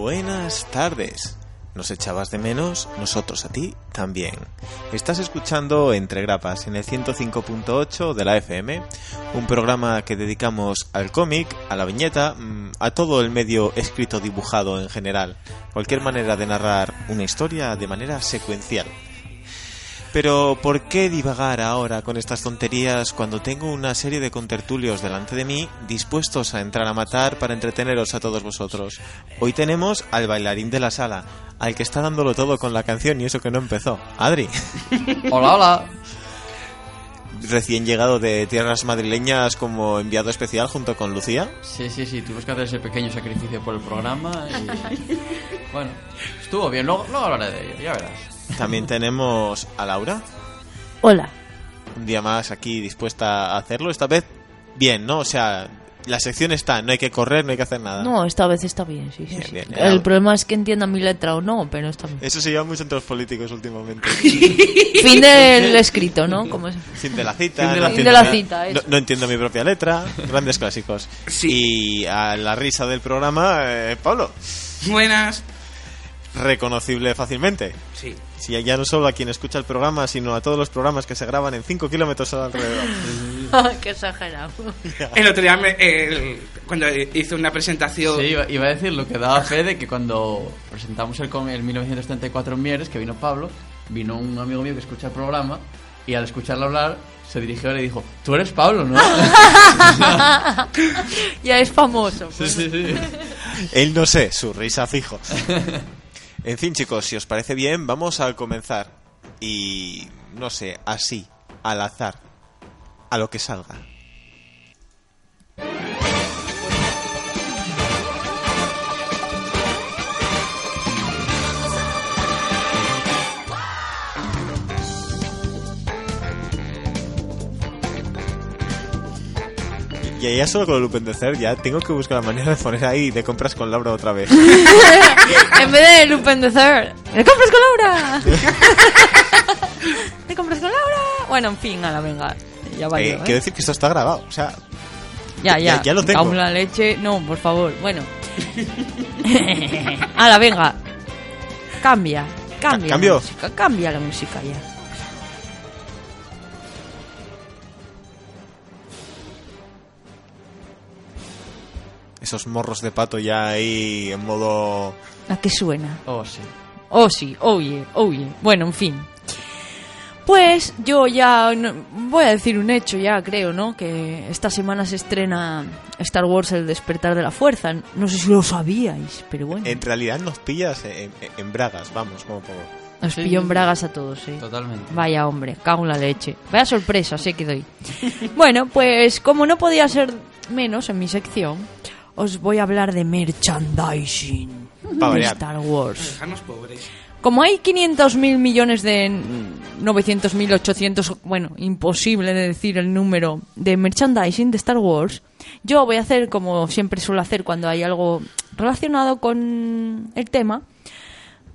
Buenas tardes. ¿Nos echabas de menos? Nosotros a ti también. Estás escuchando Entre Grapas en el 105.8 de la FM, un programa que dedicamos al cómic, a la viñeta, mm, a todo el medio escrito dibujado en general, cualquier manera de narrar una historia de manera secuencial. Pero ¿por qué divagar ahora con estas tonterías cuando tengo una serie de contertulios delante de mí dispuestos a entrar a matar para entreteneros a todos vosotros? Hoy tenemos al bailarín de la sala, al que está dándolo todo con la canción y eso que no empezó. Adri, Hola, hola. recién llegado de tierras madrileñas como enviado especial junto con Lucía. Sí, sí, sí, tuvimos que hacer ese pequeño sacrificio por el programa y... Bueno, estuvo bien, luego, luego hablaré de ello, ya verás. También tenemos a Laura, Hola. un día más aquí dispuesta a hacerlo. Esta vez bien, ¿no? O sea, la sección está, no hay que correr, no hay que hacer nada. No, esta vez está bien, sí, sí. Bien, sí. bien. El problema es que entienda mi letra o no, pero está bien. Eso se lleva mucho entre los políticos últimamente. Fin del escrito, ¿no? Como es- Fin de la cita. Fin de no la- Fin entiendo de la mi- cita, no, eso. no entiendo mi propia letra. Grandes clásicos. Y a la risa del programa, eh, Pablo. Buenas. Reconocible fácilmente. Sí. Si ya no solo a quien escucha el programa, sino a todos los programas que se graban en 5 kilómetros alrededor. Qué exagerado. El otro día, me- el- cuando hice una presentación. Sí, iba, iba a decir lo que daba fe de que cuando presentamos el en 1934 en Mieres, que vino Pablo, vino un amigo mío que escucha el programa y al escucharlo hablar se dirigió y le dijo, tú eres Pablo, ¿no? ya es famoso. sí, pues. sí, sí. Él no sé, su risa fijo. En fin, chicos, si os parece bien, vamos a comenzar. Y no sé, así, al azar, a lo que salga. Ya solo con el Lupendecer ya tengo que buscar la manera de poner ahí de compras con Laura otra vez. en vez de Third, ¿te compras con Laura? ¿Te compras con Laura? Bueno, en fin, a la venga. Ya va. Eh, ¿eh? quiero decir que esto está grabado. O sea, Ya, ya. ya- ya lo tengo. La leche. No, por favor. Bueno. a la venga. Cambia. Cambia. Ca- ¿cambio? La música, cambia la música ya. Esos morros de pato ya ahí en modo... ¿A qué suena? Oh, sí. Oh, sí, oye, oye. Bueno, en fin. Pues yo ya no- voy a decir un hecho ya, creo, ¿no? Que esta semana se estrena Star Wars El despertar de la fuerza. No sé si lo sabíais, pero bueno. En realidad nos pillas en, en- en bragas, vamos, como poco. Nos Sí, pilló sí, en bragas a todos, ¿eh? Totalmente. Vaya hombre, cago en la leche. Vaya sorpresa, sé que doy. bueno, pues como no podía ser menos en mi sección, os voy a hablar de merchandising Pa' de. Star Wars. Como hay 500.000 millones de 900.000, 800, bueno, imposible de decir el número de merchandising de Star Wars, yo voy a hacer como siempre suelo hacer cuando hay algo relacionado con el tema.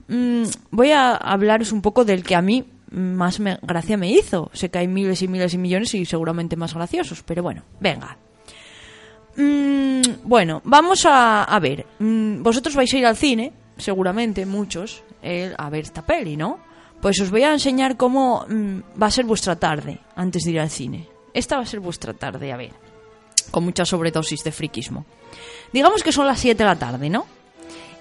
Mm, voy a hablaros un poco del que a mí más me- gracia me hizo. Sé que hay miles y miles y millones y seguramente más graciosos, pero bueno, venga. Mm, bueno, vamos a, a ver. Mm, vosotros vais a ir al cine, seguramente, muchos, eh, a ver esta peli, ¿no? Pues os voy a enseñar cómo mm, va a ser vuestra tarde antes de ir al cine. Esta va a ser vuestra tarde, a ver. Con mucha sobredosis de friquismo. Digamos que son las 7 de la tarde, ¿no?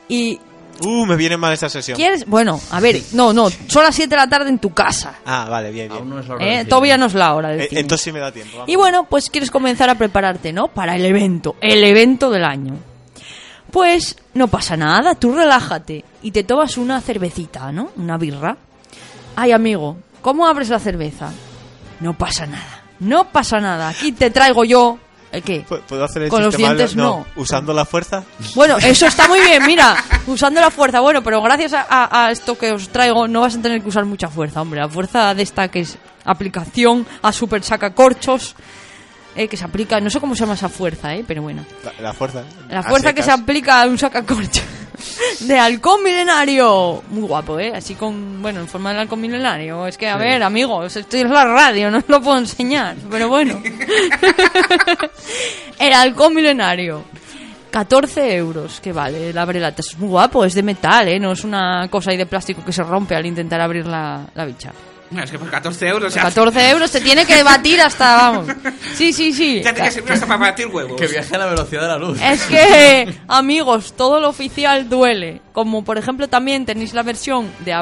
Y Uh, me viene mal esta sesión. quieres... Bueno, a ver, no, no, son las 7 de la tarde en tu casa. Ah, vale, bien, bien. Aún no es la hora ¿eh? del. Todavía no es la hora del Eh, cine. entonces sí me da tiempo. vamos. Y bueno, pues quieres comenzar a prepararte, ¿no? Para el evento, el evento del año. Pues no pasa nada, tú relájate y te tomas una cervecita, ¿no? Una birra. Ay, amigo, ¿cómo abres la cerveza? No pasa nada, no pasa nada. Aquí te traigo yo. ¿El qué? ¿Pu- ¿Puedo hacer el Con los dientes no. ¿Usando la fuerza? Bueno, eso está muy bien, mira, usando la fuerza. Bueno, pero gracias a, a- a esto que os traigo, no vas a tener que usar mucha fuerza, hombre. La fuerza de esta que es aplicación a super sacacorchos, eh, que se aplica, no sé cómo se llama esa fuerza, eh, pero bueno. La, la fuerza. La fuerza que se aplica a un sacacorchos de halcón milenario. Muy guapo, eh, así con, bueno, en forma de halcón milenario. Es que, a ver, amigos, esto es la radio, no os lo puedo enseñar, pero bueno. El halcón milenario. 14 euros que vale el abrelatas. Es muy guapo, es de metal, ¿eh? No es una cosa ahí de plástico que se rompe al intentar abrir la, la bicha. Es que por 14 euros ya, 14 euros te tiene que batir hasta, vamos. Sí, sí, sí. ya te que servir hasta para batir huevos. Que viaje a la velocidad de la luz. Es que, amigos, todo lo oficial duele. Como por ejemplo también tenéis la versión de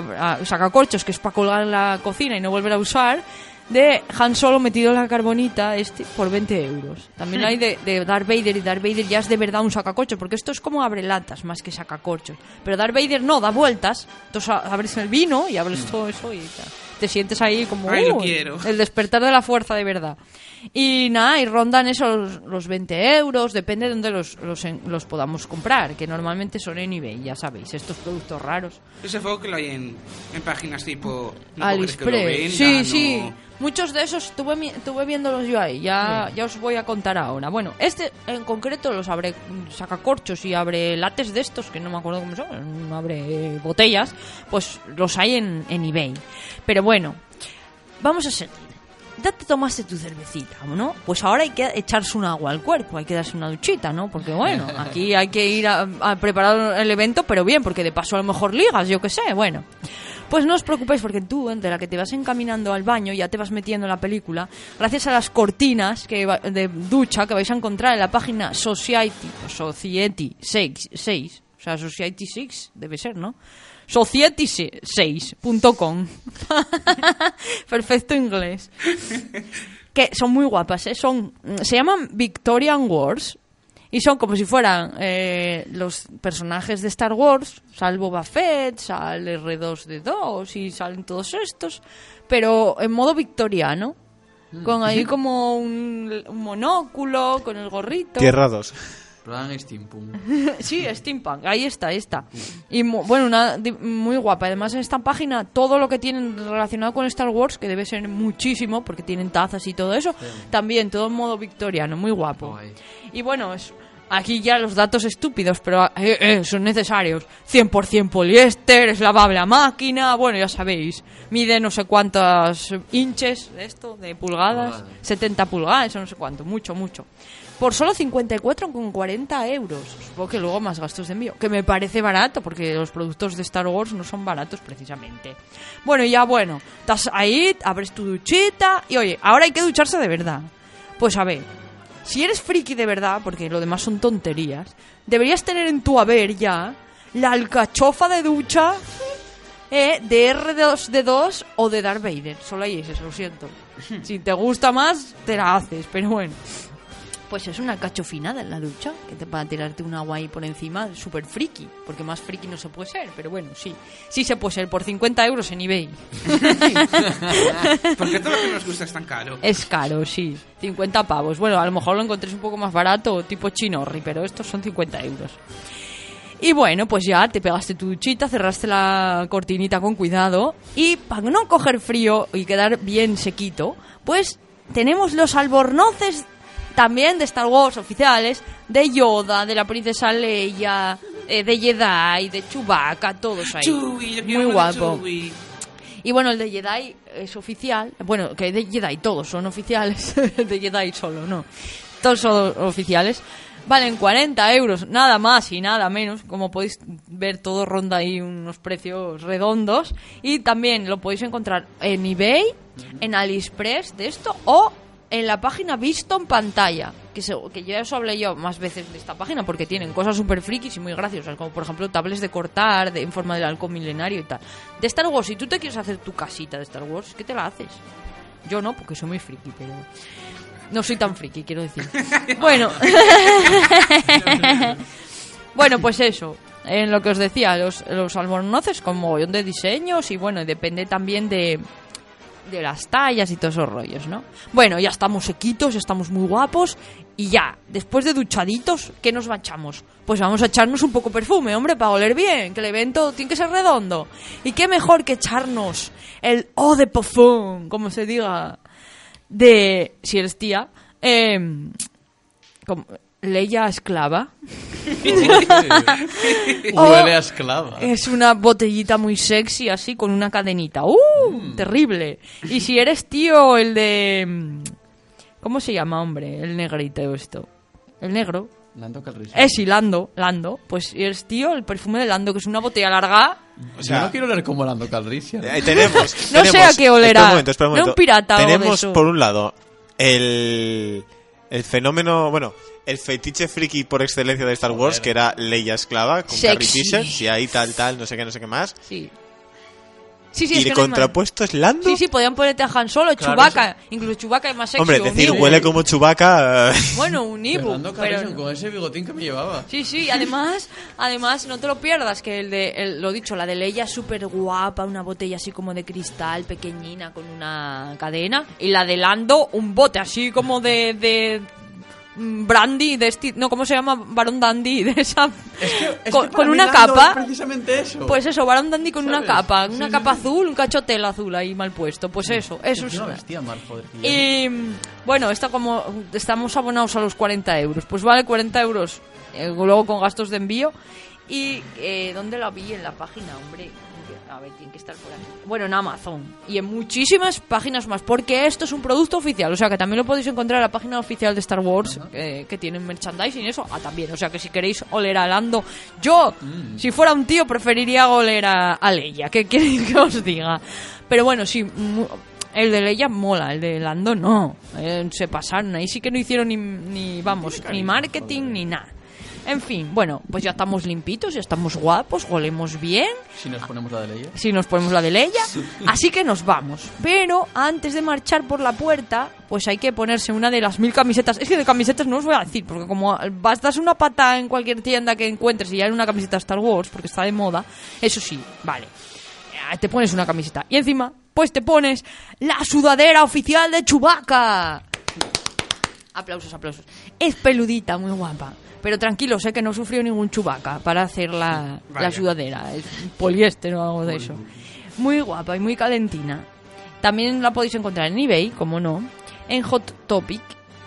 sacacorchos, que es para colgar en la cocina y no volver a usar, de Han Solo metido en la carbonita este por 20 euros. También hay de, de Darth Vader y Darth Vader ya es de verdad un sacacorchos, porque esto es como abre latas más que sacacorchos. Pero Darth Vader no, da vueltas. Entonces abres el vino y abres todo eso y ya. Te sientes ahí como Ay, lo "Uh, quiero". el despertar de la fuerza de verdad. Y nada, y rondan esos los 20 euros, depende de dónde los, los, los podamos comprar, que normalmente son en eBay, ya sabéis, estos productos raros. Ese fuego que lo hay en, en páginas tipo... no AliExpress. Sí, vendan, sí. Muchos de esos estuve, mi- estuve viéndolos yo ahí, ya, ya os voy a contar ahora. Bueno, este en concreto los abre sacacorchos y abre lates de estos, que no me acuerdo cómo son, abre botellas, pues los hay en, en eBay. Pero bueno, vamos a seguir. Ya te tomaste tu cervecita, ¿no? Pues ahora hay que echarse un agua al cuerpo, hay que darse una duchita, ¿no? Porque bueno, aquí hay que ir a, a preparar el evento, pero bien, porque de paso a lo mejor ligas, yo qué sé, bueno. Pues no os preocupéis porque tú, entre la que te vas encaminando al baño, ya te vas metiendo en la película, gracias a las cortinas que va- de ducha que vais a encontrar en la página Society, o Society 6, 6, o sea, Society 6 debe ser, ¿no? Society6.com. Perfecto inglés. Que son muy guapas, ¿eh? Son, se llaman Victorian Wars. Y son como si fueran eh, los personajes de Star Wars, salvo Boba Fett, sale R2D2 y salen todos estos, pero en modo victoriano, con ahí como un, un monóculo, con el gorrito. Tierra 2. Plan Steampunk. Sí, steampunk, ahí está, ahí está. Y bueno, una muy guapa. Además, en esta página, todo lo que tienen relacionado con Star Wars, que debe ser muchísimo, porque tienen tazas y todo eso, también todo en modo victoriano, muy guapo. Guay. Y bueno, es, aquí ya los datos estúpidos, pero eh, eh, son necesarios. 100% poliéster, es lavable a máquina, bueno, ya sabéis. Mide no sé cuántas inches de esto, de pulgadas, Pulgadas. 70 pulgadas, no sé cuánto, mucho, mucho. Por solo 54,40 euros. Supongo que luego más gastos de envío. Que me parece barato, porque los productos de Star Wars no son baratos precisamente. Bueno, ya bueno, estás ahí, abres tu duchita y oye, ahora hay que ducharse de verdad. Pues a ver, si eres friki de verdad, porque lo demás son tonterías, deberías tener en tu haber ya la alcachofa de ducha eh, de R2D2 o de Darth Vader. Solo hay ese, lo siento. Si te gusta más, te la haces, pero bueno. Pues es una cachofinada en la ducha, que te para tirarte un agua ahí por encima, súper friki, porque más friki no se puede ser, pero bueno, sí. Sí se puede ser, por 50 euros en eBay. ¿Por qué todo lo que nos gusta es tan caro? Es caro, sí. 50 pavos. Bueno, a lo mejor lo encontréis un poco más barato, tipo chinorri, pero estos son 50 euros. Y bueno, pues ya te pegaste tu duchita, cerraste la cortinita con cuidado y para no coger frío y quedar bien sequito, pues tenemos los albornoces también de Star Wars oficiales, de Yoda, de la princesa Leia, eh, de Jedi, de Chewbacca, todos ahí. Chewie, Muy guapo. Chewie. Y bueno, el de Jedi es oficial. Bueno, que de Jedi todos son oficiales. de Jedi solo, no. Todos son oficiales. Valen 40 euros, nada más y nada menos. Como podéis ver, todo ronda ahí unos precios redondos. Y también lo podéis encontrar en eBay, en AliExpress de esto, o en la página Visto en Pantalla. Que, se- que ya os hablé yo más veces de esta página porque tienen cosas súper frikis y muy graciosas. Como por ejemplo tablets de cortar de, en forma del halcón milenario y tal. De Star Wars, si tú te quieres hacer tu casita de Star Wars, ¿qué te la haces? Yo no, porque soy muy friki, pero. No soy tan friki, quiero decir. Bueno. bueno, pues eso. En lo que os decía, los, los albornoces con mogollón de diseños y bueno, depende también de, de las tallas y todos esos rollos, ¿no? Bueno, ya estamos sequitos, estamos muy guapos y ya, después de duchaditos, ¿qué nos manchamos? Pues vamos a echarnos un poco perfume, hombre, para oler bien, que el evento tiene que ser redondo. Y qué mejor que echarnos el eau de parfum, como se diga, de, si eres tía, eh, Leia esclava. Huele a esclava. Es una botellita muy sexy, así, con una cadenita. ¡Uh! Terrible. Y si eres tío, el de... mm, ¿Cómo se llama, hombre? El negrito esto. El negro. Lando Calrissian. Es y Lando, Lando, pues es tío el perfume de Lando, que es una botella larga. O Yo no quiero leer como Lando Calrissian. Ahí tenemos. No sé tenemos- a qué olerá. Espera un momento, espera un No momento. un pirata o algo de Tenemos eso. por un lado el, el fenómeno, bueno, el fetiche friki por excelencia de Star Wars, que era Leia esclava con. Carrie Fisher, y ahí tal, tal, no sé qué, no sé qué más. Sí. Sí, sí, y es no contrapuesto es Lando. Sí, sí, podían ponerte a Han Solo, Claro, Chewbacca. Incluso Chewbacca es más sexy. Hombre, decir huele como Chewbacca. eh, Bueno, un Pero Lando pero... Calrissian con ese bigotín que me llevaba. Sí, sí, además, además, no te lo pierdas, que el de, el- lo dicho, la de Leia es súper guapa, una botella así como de cristal, pequeñina, con una cadena, y la de Lando, un bote así como de, de brandy, de este, no, ¿cómo se llama? Barón Dandy, de esa, Es que, es con, que con una capa, precisamente eso. pues eso, Barón Dandy con una ¿Sabes? capa, Sí, una sí, capa sí. azul, un cachotelo azul ahí mal puesto, pues eso, eso es una- mal, joder. y mm, bueno, está como estamos abonados a los 40 euros. Pues vale 40 euros eh, luego con gastos de envío. ¿Y eh, dónde la vi? En la página, hombre. A ver, tiene que estar por aquí. Bueno, en Amazon. Y en muchísimas páginas más. Porque esto es un producto oficial. O sea que también lo podéis encontrar en la página oficial de Star Wars. eh, que tienen merchandising y eso. Ah, también. O sea que si queréis oler a Lando. Yo, si fuera un tío, preferiría oler a, a Leia. ¿Qué queréis que os diga? Pero bueno, sí. el de Leia mola, el de Lando no. Eh, se pasaron. Ahí sí que no hicieron ni, ni vamos, ni marketing ni nada. En fin, bueno, pues ya estamos limpitos, ya estamos guapos, olemos bien. Si nos ponemos la de Leia. Si nos ponemos la de Leia, así que nos vamos. Pero antes de marchar por la puerta, pues hay que ponerse una de las mil camisetas. Es que de camisetas no os voy a decir, porque como vas das una pata en cualquier tienda que encuentres y ya hay una camiseta Star Wars, porque está de moda, eso sí, vale. Eh, Te pones una camiseta. Y encima, pues te pones la sudadera oficial de Chewbacca. Aplausos, aplausos. Es peludita, muy guapa. Pero tranquilo, sé que no sufrió ningún chubaca para hacer la, la sudadera. Es poliéster o algo de eso. Muy guapa y muy calentina. También la podéis encontrar en eBay, como no, en Hot Topic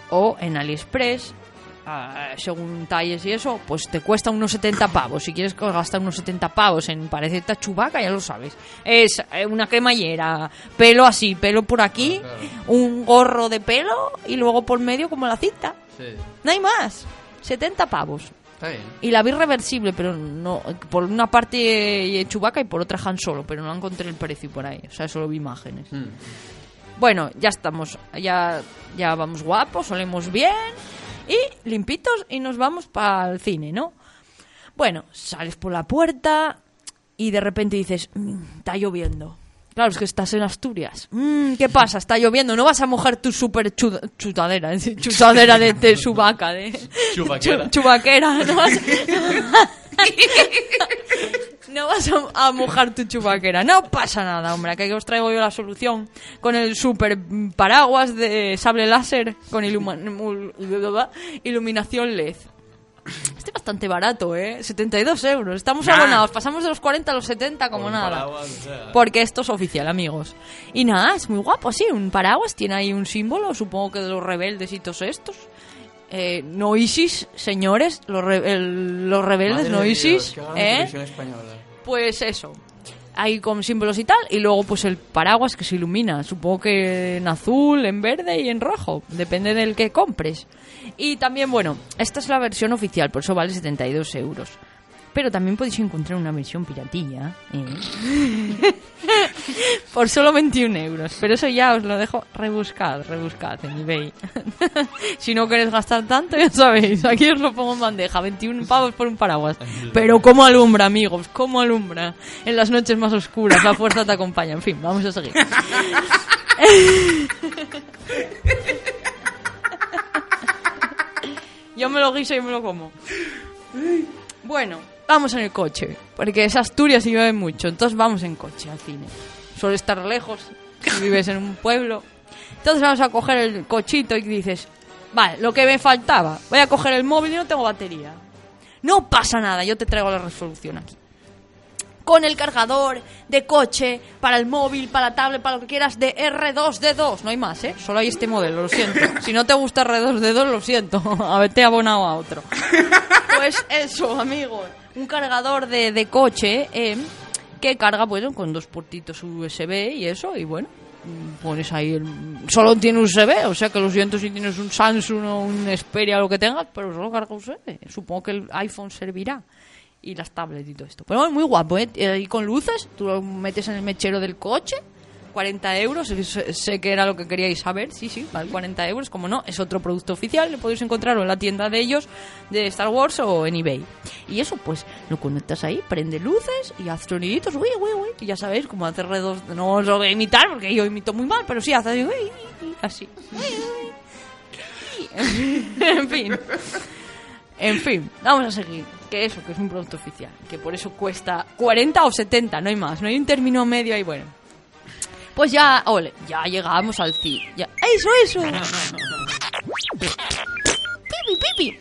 o en AliExpress. Ah, según talles y eso, pues te cuesta unos 70 pavos. Si quieres gastar unos 70 pavos en parecerte a Chubaca, ya lo sabes. Es eh, una cremallera, pelo así, pelo por aquí, Claro. un gorro de pelo y luego por medio como la cinta. Sí. No hay más. 70 pavos. Está bien. Y la vi reversible, pero no. Por una parte Chubaca y por otra Han Solo, pero no encontré el precio por ahí. O sea, solo vi imágenes. Mm. Bueno, ya estamos. Ya, ya vamos guapos, olemos bien y limpitos y nos vamos para el cine, ¿no? Bueno, sales por la puerta y de repente dices, "Mm, está lloviendo. Claro, es que estás en Asturias. Mm, ¿Qué pasa? Está lloviendo. No vas a mojar tu super chu- chutadera, chutadera de, de subaca, de Chubaquera. chu- chubaquera. No vas, no vas a, a mojar tu chubaquera. No pasa nada, hombre. Que os traigo yo la solución con el super paraguas de sable láser con iluminación LED. Este es bastante barato, ¿eh? 72 euros. Estamos Nah. abonados. Pasamos de los 40 a los 70 como nada. paraguas, o sea. Porque esto es oficial, amigos. Y nada, es muy guapo, sí. Un paraguas tiene ahí un símbolo, supongo que de los rebeldes y todos estos. Eh, no ISIS, señores, los, re- el- los rebeldes, Madre no ISIS. Dios, ¿eh? Pues eso. Hay con símbolos y tal. Y luego, pues el paraguas que se ilumina. Supongo que en azul, en verde y en rojo. Depende del que compres. Y también, bueno, esta es la versión oficial, por eso vale 72 euros. Pero también podéis encontrar una versión piratilla. ¿eh? por solo 21 euros. Pero eso ya os lo dejo rebuscad, rebuscad en eBay. si no queréis gastar tanto, ya sabéis. Aquí os lo pongo en bandeja. 21 pavos por un paraguas. Pero ¿cómo alumbra, amigos? ¿Cómo alumbra? En las noches más oscuras, la fuerza te acompaña. En fin, vamos a seguir. Yo me lo guiso y me lo como. Bueno, vamos en el coche. Porque es Asturias y llueve mucho. Entonces vamos en coche al cine. Suele estar lejos si vives en un pueblo. Entonces vamos a coger el cochito y dices, vale, lo que me faltaba. Voy a coger el móvil y no tengo batería. No pasa nada, yo te traigo la resolución aquí. Con el cargador de coche para el móvil, para la tablet, para lo que quieras, de R2D2. No hay más, ¿eh? Solo hay este modelo, lo siento. Si no te gusta R2D2, lo siento. Haberte abonado a otro. Pues eso, amigo. Un cargador de, de coche eh, que carga, bueno, con dos puertitos USB y eso. Y bueno, pones ahí el... Solo tiene USB, o sea que lo siento si tienes un Samsung o un Xperia o lo que tengas, pero solo carga USB. Supongo que el iPhone servirá. Y las tablets y todo esto. Pero bueno, muy guapo, ¿eh? Y con luces, tú lo metes en el mechero del coche 40 euros, sé, que era lo que queríais saber, sí, sí, vale 40 euros, como no, es otro producto oficial, lo podéis encontrar en la tienda de ellos, de Star Wars o en eBay. Y eso, pues, lo conectas ahí, prende luces y haz soniditos, uy, uy, uy, y ya sabéis cómo hacer redos, no os lo voy a imitar porque yo imito muy mal, pero sí, hace así. en fin. En fin, vamos a seguir. Que eso, que es un producto oficial. Que por eso cuesta 40 o 70, no hay más. No hay un término medio ahí, bueno. Pues ya, ole, ya llegamos al cine. Ya, eso, eso. pipi, pipi.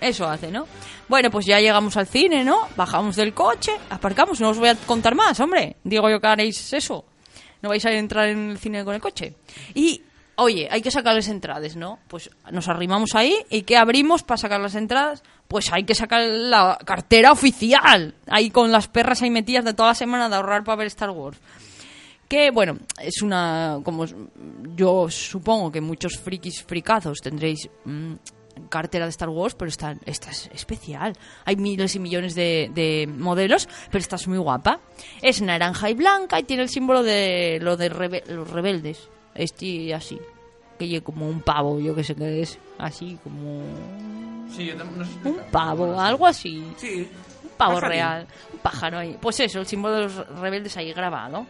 Eso hace, ¿no? Bueno, pues ya llegamos al cine, ¿no? Bajamos del coche, aparcamos, no os voy a contar más, hombre. Digo yo que haréis eso. No vais a entrar en el cine con el coche. Y, oye, hay que sacar las entradas, ¿no? Pues nos arrimamos ahí y ¿qué abrimos para sacar las entradas? Pues hay que sacar la cartera oficial. Ahí con las perras ahí metidas de toda la semana de ahorrar para ver Star Wars que, bueno, es una, como yo supongo que muchos frikis fricazos tendréis mm, cartera de Star Wars, pero esta, esta es especial. Hay miles y millones de, modelos, pero esta es muy guapa. Es naranja y blanca y tiene el símbolo de lo de los rebeldes. Este así, que lleve como un pavo, yo que sé qué es, así como... Sí, yo no sé un pavo, algo así. Sí. Un pavo real, un pájaro ahí. Pues eso, el símbolo de los rebeldes ahí grabado.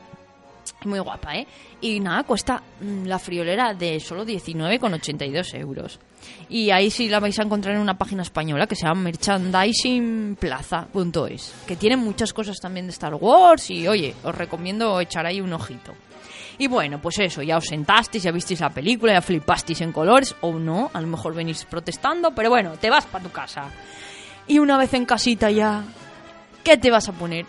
Muy guapa, ¿eh? Y nada, cuesta mm, la friolera de solo 19,82 euros. Y ahí sí la vais a encontrar en una página española que se llama merchandisingplaza.es, que tiene muchas cosas también de Star Wars y oye, os recomiendo echar ahí un ojito. Y bueno, pues eso, ya os sentasteis, ya visteis la película, ya flipasteis en colores, o no, a lo mejor venís protestando, pero bueno, te vas para tu casa. Y una vez en casita ya, ¿qué te vas a poner?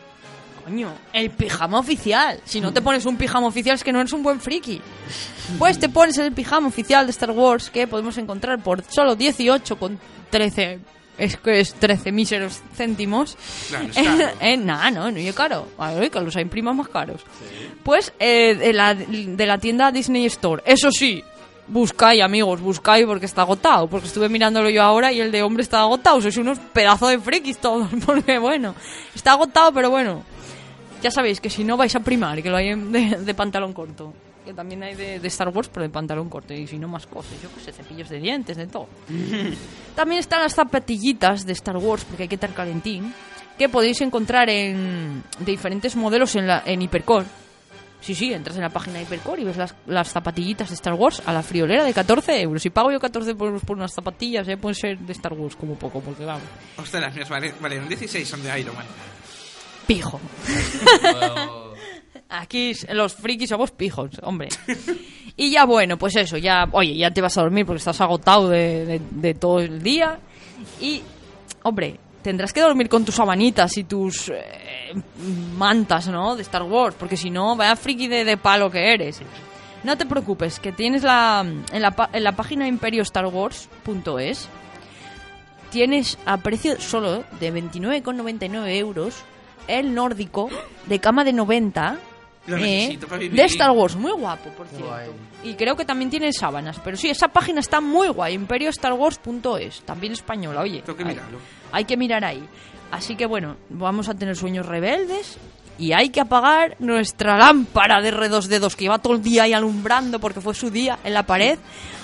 Coño, el pijama oficial. Si no te pones un pijama oficial es que no eres un buen friki. Pues te pones el pijama oficial de Star Wars que podemos encontrar por solo 18 con 13 es que es 13 míseros céntimos. Claro, es caro. Eh, nada, no, no es caro. Ay, que los hay primas más caros. Pues eh, de, la, de la tienda Disney Store. Eso sí, buscáis, amigos, buscáis porque está agotado. Porque estuve mirándolo yo ahora y el de hombre está agotado. Sois unos pedazos de frikis todos. Porque bueno, está agotado, pero bueno. Ya sabéis que si no vais a primar, que lo hay de, de pantalón corto. Que también hay de, de, Star Wars, pero de pantalón corto. Y si no, más cosas. Yo que sé, cepillos de dientes, de todo. también están las zapatillitas de Star Wars, porque hay que estar calentín. Que podéis encontrar en de diferentes modelos en, la, en Hipercore. Sí, sí, entras en la página de Hipercore y ves las, las zapatillitas de Star Wars a la friolera de 14 euros. Si pago yo 14 por, por unas zapatillas, eh, pueden ser de Star Wars como poco, porque vamos. Ostras, las mías valen, valen 16, son de Iron Man. Pijo. Aquí los frikis somos pijos, hombre. Y ya bueno, pues eso, ya, oye, ya te vas a dormir porque estás agotado de, todo el día. Y, hombre, tendrás que dormir con tus sabanitas y tus eh, mantas, ¿no? De Star Wars, porque si no, vaya friki de, de, palo que eres. No te preocupes, que tienes la en la, en la página imperiostarwars.es tienes a precio solo de 29,99 euros el nórdico de cama de 90 eh, de Star Wars, muy guapo, por cierto. Guay. Y creo que también tiene sábanas, pero sí, esa página está muy guay, imperiostarwars.es, también española, oye. Tengo que hay, mirarlo. hay que mirar ahí. Así que bueno, vamos a tener sueños rebeldes y hay que apagar nuestra lámpara de R2D2 que iba todo el día ahí alumbrando porque fue su día en la pared.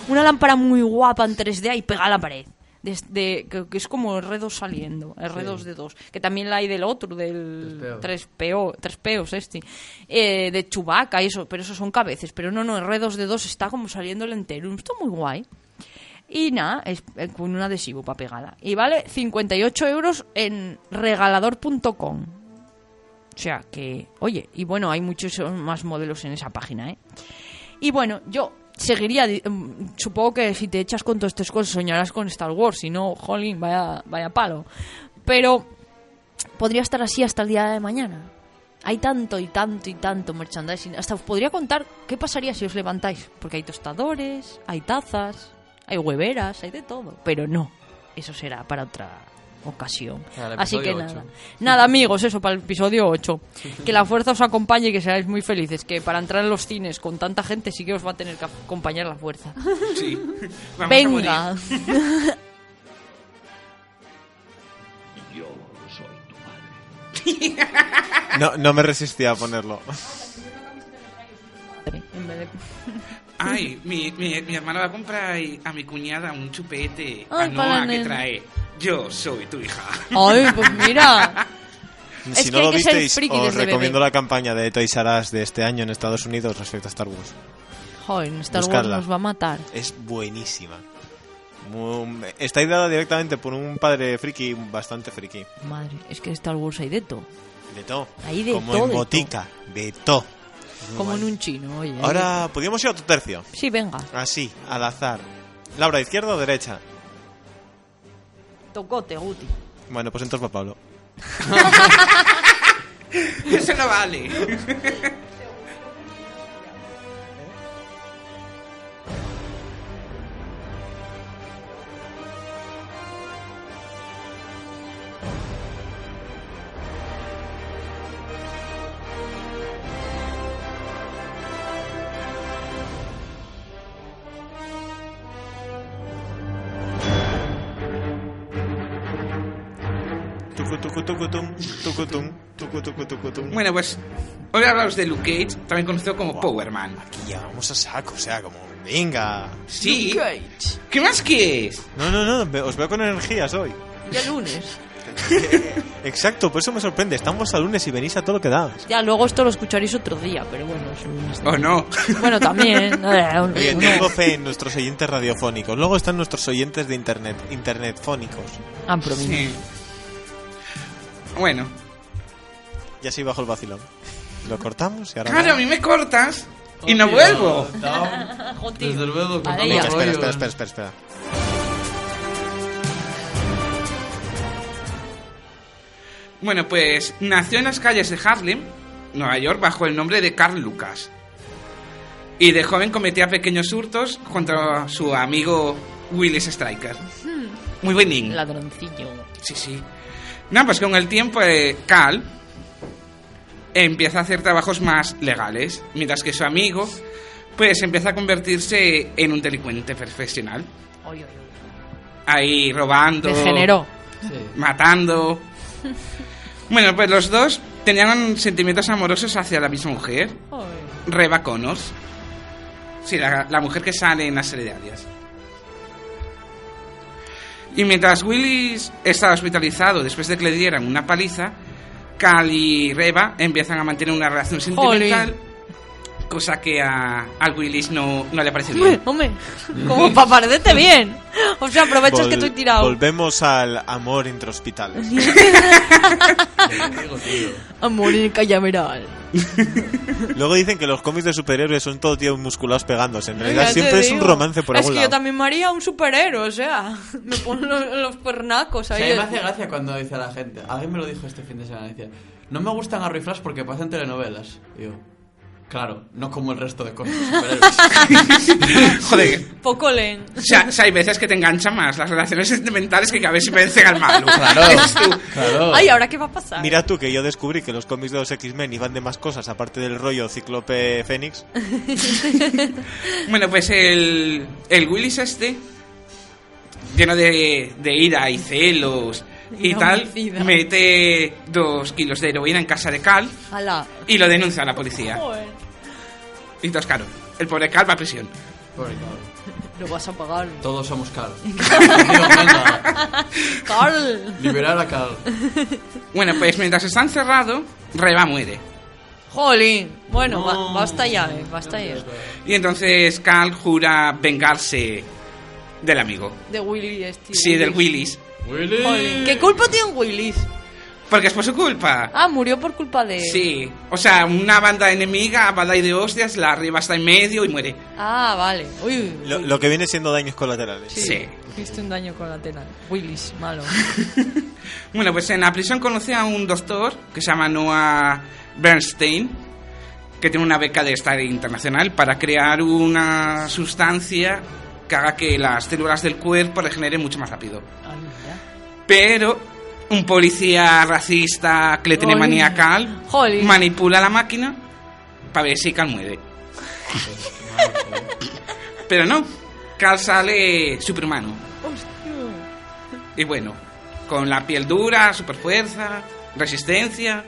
Una lámpara muy guapa en 3D ahí pegada a la pared. De, que, que, es como R2 saliendo, R2 sí. de 2, que también la hay del otro, del 3PO, 3POs este, eh, de Chewbacca y eso, pero esos son cabezas, pero no, no, R2 de 2 está como saliendo el entero, está muy guay. Y nada, es, es con un adhesivo para pegarla. Y vale 58 euros en regalador.com. O sea que, oye, y bueno, hay muchos más modelos en esa página, ¿eh? Y bueno, yo seguiría, supongo que si te echas con todas estas cosas soñarás con Star Wars, si no, jolín, vaya, vaya palo. Pero podría estar así hasta el día de mañana. Hay tanto y tanto y tanto merchandising. Hasta os podría contar qué pasaría si os levantáis. Porque hay tostadores, hay tazas, hay hueveras, hay de todo. Pero no, eso será para otra ocasión. El Así que nada. Nada, amigos, eso para el episodio 8. Que la fuerza os acompañe y que seáis muy felices. Que para entrar en los cines con tanta gente sí que os va a tener que acompañar la fuerza. Sí. Vamos a Venga. morir. No, no me resistía a ponerlo. En vez de- Ay, mi, mi, mi hermano va a comprar a mi cuñada un chupete Ay, a Noah que trae. Yo soy tu hija. Ay, pues mira. Es si que no lo que ser visteis, os recomiendo bebé. la campaña de Toys R Us de este año en Estados Unidos respecto a Star Wars. Joder, Star Wars Buscarla. nos va a matar. Es buenísima. Está ideada directamente por un padre friki bastante friki. Madre, es que Star Wars hay de todo. De todo. Hay de Como todo, en de botica. De todo. Como en un chino, oye. Ahora, podríamos ir a otro tercio. Sí, venga. Así, al azar. Laura, ¿izquierda o derecha? Tocote, Guti. Bueno, pues entonces va Pablo. Eso no vale. Bueno, pues hoy hablamos de Luke Cage, también conocido como Power Man. Aquí ya vamos a saco, o sea, como, venga. Sí. Luke Cage. ¿Qué más quieres? No, no, no, os veo con energías hoy. Ya lunes. Exacto, por eso me sorprende. Estamos a lunes y venís a todo lo que da. Ya, luego esto lo escucharéis otro día, pero bueno. ¿O no? Bueno, también. Oye, tengo fe en nuestros oyentes radiofónicos. Luego están nuestros oyentes de internet, internetfónicos. Ah, pero mira. Sí. Bueno. Y así bajo el vacilón. Lo cortamos y ahora. Claro, a mí me cortas y no vuelvo. Desde luego, Vale, contando ya. Venga, espera, espera, espera, espera, espera. Bueno, pues nació en las calles de Harlem, Nueva York, bajo el nombre de Carl Lucas. Y de joven cometía pequeños hurtos contra su amigo Willis Striker. Muy buen niño. Ladroncillo. Sí, sí. No, pues con el tiempo eh, Cal empieza a hacer trabajos más legales, mientras que su amigo pues empieza a convertirse en un delincuente profesional. Oy, oy, oy. Ahí robando, Degeneró. Matando. Bueno, pues los dos tenían sentimientos amorosos hacia la misma mujer, Oy. Reba Connors. Sí, la, la mujer que sale en la serie de Alias. Y mientras Willis estaba hospitalizado después de que le dieran una paliza, Cal y Reba empiezan a mantener una relación sentimental, cosa que a, al Willis no, no le parece bien. Hombre, como para parecerte bien. O sea, aprovechas que Vol- estoy tirado. Volvemos al amor intrahospitales. Digo, tío. Amor en el. Luego dicen que los cómics de superhéroes son todo tíos musculados pegándose. En realidad siempre es un digo. romance por Es algún que yo lado. también me haría un superhéroe, o sea, me pongo los, los pernacos O ahí. sea, a mí me hace gracia cuando dice a la gente. Alguien me lo dijo este fin de semana. Decía, no me gustan Harry Flash porque parecen telenovelas. Y yo, claro, no como el resto de cosas. Joder. Poco leen. O sea, o sea, hay veces que te enganchan más las relaciones sentimentales que a ver si parecen al malo. Claro. Claro. Ay, ¿ahora qué va a pasar? Mira tú que yo descubrí que los cómics de los X-Men iban de más cosas aparte del rollo Cíclope Fénix. Bueno, pues el, el Willis este, lleno de, de ira y celos y tal, homicida. mete dos kilos de heroína en casa de Cal Ala. y lo denuncia a la policía. Joder. Y entonces, claro, el pobre Cal va a prisión. Pobre Carl. Lo vas a pagar. Todos somos venga, Carl. liberar a Carl. Bueno, pues mientras está encerrado, Reba muere. Jolín. Bueno, No. ba- basta ya, eh, basta ya. Y entonces Cal jura vengarse del amigo. De Willy este. Sí, del Willis. Willy. Jolín. ¿Qué culpa tiene Willis? Porque es por su culpa. Ah, murió por culpa de... Sí, o sea, una banda enemiga va a ir de hostias, la arriba está en medio y muere. Ah, vale. Uy, uy, Lo, lo que viene siendo daños colaterales. Sí. Hiciste un daño colateral. Willis, malo. Bueno, pues en la prisión conocí a un doctor que se llama Noah Bernstein, que tiene una beca de estar internacional para crear una sustancia que haga que las células del cuerpo regeneren mucho más rápido. Ay. Pero un policía racista, que le tiene Ay. maniacal, Jolín. manipula la máquina para ver si Cal muere. Pero no, Cal sale superhumano. Y bueno, con la piel dura, super fuerza, resistencia.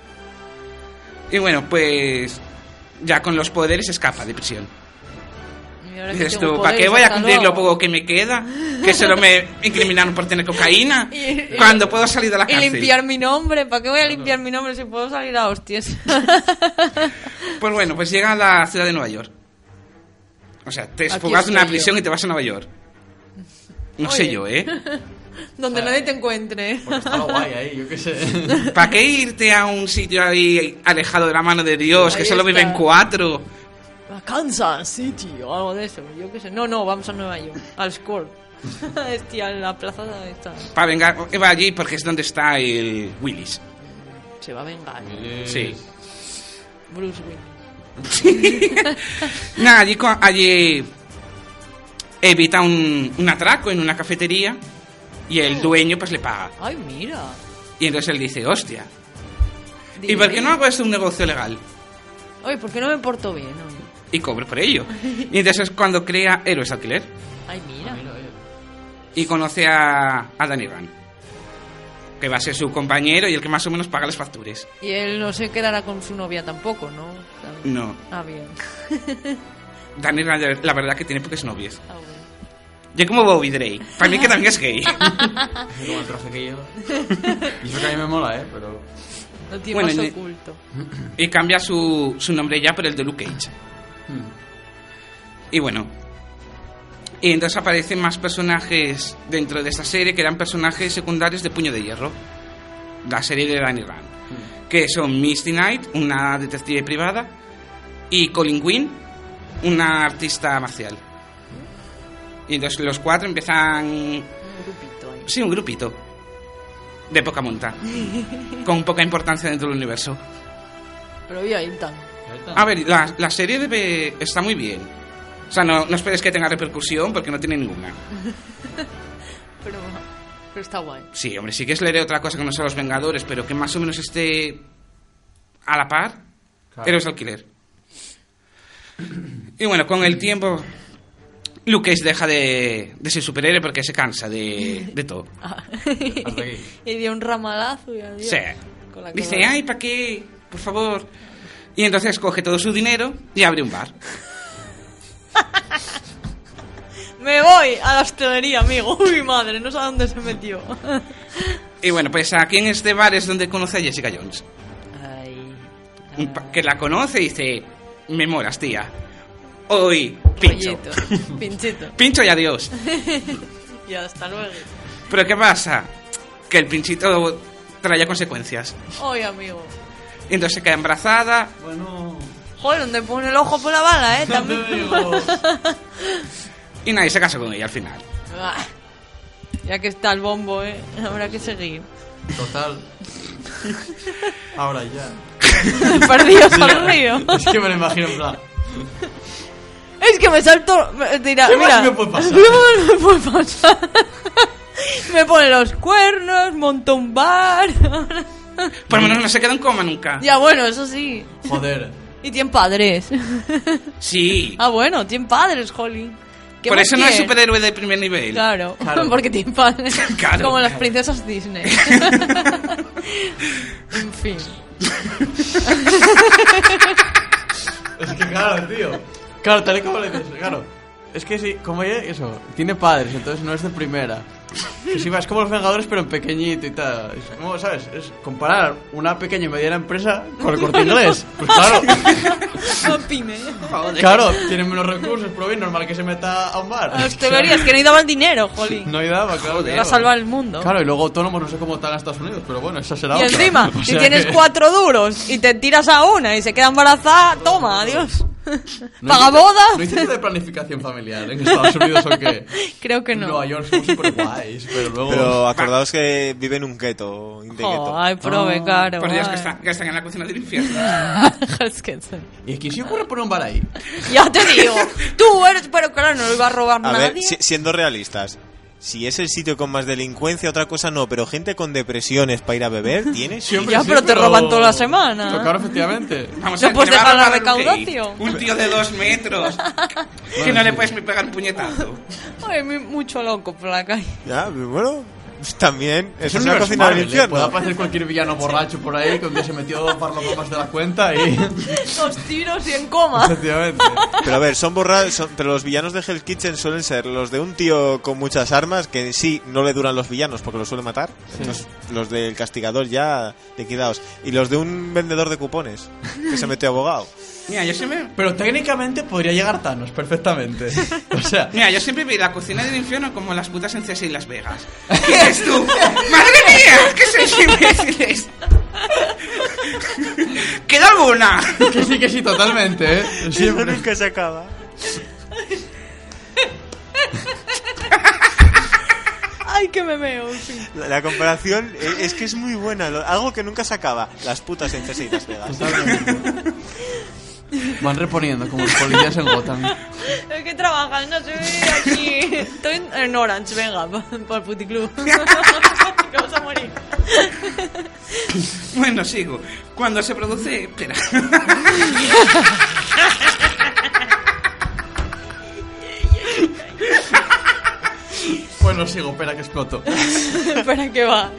Y bueno, pues ya con los poderes escapa de prisión. Y que Dices tú, ¿para qué voy a cumplir lo luego. poco que me queda? Que solo me incriminaron por tener cocaína. Y- y- cuando puedo salir de la Y cárcel. limpiar mi nombre. ¿Para qué voy a limpiar mi nombre si puedo salir a hostias? Pues bueno, pues llega a la ciudad de Nueva York. O sea, te esfugas de una estoy yo. prisión y te vas a Nueva York. No sé Oye. yo, ¿eh? Donde nadie te encuentre. Porque estaba guay ahí, yo qué sé. ¿Para qué irte a un sitio ahí alejado de la mano de Dios, que Ahí solo viven está. cuatro? A Kansas City o algo de eso. Yo qué sé. No, no, vamos a Nueva York. Al Score. Hostia, en la plaza está. Para vengar, va allí porque es donde está el Willis. Se va a vengar. Sí. Bruce Wayne. Nada, allí, allí evita un, un atraco en una cafetería y el dueño pues le paga. Ay, mira. Y entonces él dice, hostia, ¿y por qué no hago esto un negocio legal? Oye, ¿por qué no me porto bien? oye? Y cobro por ello. Y entonces es cuando crea Héroes Alquiler Ay, mira. y conoce a, a Danny Rand, que va a ser su compañero y el que más o menos paga las facturas. Y él no se quedará con su novia tampoco, ¿no? No, Ah, bien. Danny Rand la verdad que tiene pocas novias. Ah, bueno. Yo como Bobby Drake, para mí que también es gay. Como el traje que lleva. Y eso que a mí me mola, ¿eh? Pero. Lo tiene Bueno, más y- oculto. y cambia su, su nombre ya por el de Luke Cage. Y bueno. Y entonces aparecen más personajes dentro de esta serie que eran personajes secundarios de Puño de Hierro. La serie de Danny Rand. Que son Misty Knight, una detective privada, y Colin Quinn, una artista marcial. Y entonces los cuatro empiezan. Un grupito ahí. Sí, un grupito. De poca monta. con poca importancia dentro del universo. Pero están. A ver, la, la serie debe, está muy bien. O sea, no, no esperes que tenga repercusión porque no tiene ninguna. Pero, pero está guay. Sí, hombre, sí que es leer otra cosa que no sea Los Vengadores, pero que más o menos esté a la par. Claro. Héroes alquiler. Y bueno, con el tiempo, Luke Cage deja de, de ser superhéroe porque se cansa de, de todo. Ah. Y dio un ramalazo y adiós. Sí. Con la Dice, ay, ¿para qué? Por favor. Y entonces coge todo su dinero y abre un bar. Me voy a la hostelería, amigo. Uy, madre, no sé a dónde se metió. Y bueno, pues aquí en este bar es donde conoce a Jessica Jones. Ay. Que la conoce y dice, me molas, tía. Hoy, pincho. Rollito. Pinchito. Pincho y adiós. Y hasta luego. Pero ¿qué pasa? Que el pinchito traía consecuencias. Oye, amigo. Y entonces se queda embarazada Bueno. Joder, donde pone el ojo por la bala, ¿eh? También. y nadie se casa con ella al final. Ya que está el bombo, ¿eh? Habrá que seguir. Total. Ahora ya. Perdidos al río. Es que me lo imagino en plan. Es que me salto. me- Mira, ¿Qué más mira. me puede pasar? ¿Qué más me puede pasar? me pone los cuernos, monta un bar. Por lo menos no se queda en coma nunca. ya, bueno, eso sí. Joder. Y tiene padres. Sí. ah, bueno, tiene padres, Holly. ¿Qué Por eso no es superhéroe de primer nivel. Claro, Claro. porque tiene padres. Claro. Como las princesas Disney. en fin. Es que claro, tío. Claro, tal y como le dices, claro. Es que sí, como ella, eso, tiene padres, entonces no es de primera. Que sí, es como los Vengadores, pero en pequeñito y tal. Es como, ¿sabes? Es comparar una pequeña y mediana empresa con el corte inglés. Pues claro, claro, tienen menos recursos, pero bien, normal que se meta a un bar. A hostelerías que no daban dinero, Holly. No hay daba, claro. Va a salvar el mundo. Claro, y luego autónomos no sé cómo están en Estados Unidos, pero bueno, esa será Y otra. encima, O si tienes que- cuatro duros y te tiras a una y se queda embarazada, toma, adiós. No ¿Paga hay- boda? No sitio de planificación familiar en Estados Unidos o qué. Creo que En no. Nueva York son súper guays, pero luego... Pero acordaos que vive en un gueto, ay, prove, Ah, caro. Por Dios, que, está- que están en la cocina del infierno. Es que sí. ¿Y quién se ocurre poner un bar ahí? Ya te digo, tú eres, pero claro, no lo iba a robar A nadie. ver, si- siendo realistas, si es el sitio con más delincuencia, otra cosa no, pero gente con depresiones para ir a beber, ¿tienes? Siempre Ya, sí, pero te roban toda la semana. Pero Claro, efectivamente. Vamos No a puedes ¿qué le va a dejar la recaudación. Un tío de dos metros. que no le sí. puedes ni pegar un puñetazo. Ay, mucho loco por la calle. Ya, bueno, también. Es Eso un es la universo cocina del ¿eh? Puede infierno. aparecer cualquier villano borracho por ahí que un día se metió farlopa más de la cuenta y... Dos tiros y en coma. Efectivamente. Pero a ver, son borrados, son- pero los villanos de Hell's Kitchen suelen ser los de un tío con muchas armas que en sí no le duran los villanos porque los suele matar. Entonces, los del castigador ya liquidados. Y los de un vendedor de cupones que se metió abogado. Mira, yo siempre... Pero técnicamente podría llegar Thanos perfectamente. O sea, Mira, yo siempre vi la cocina del infierno como las putas en CS y Las Vegas. ¿Qué eres tú? ¡Madre mía! ¿Qué sois imbéciles? ¿Queda alguna? que sí, que sí, totalmente, ¿eh? Siempre. nunca se acaba. Ay, que me veo, en fin. La, la comparación eh, es que es muy buena. lo- algo que nunca se acaba. Las putas en CSI Las Vegas. Totalmente. Van reponiendo como los policías en Gotham. Es que trabajan, no sé, aquí. Estoy en- Orange, venga, por el puticlub. que vas a morir. Bueno, sigo. Cuando se produce... Espera. Bueno, sigo, espera que exploto. Espera, que va.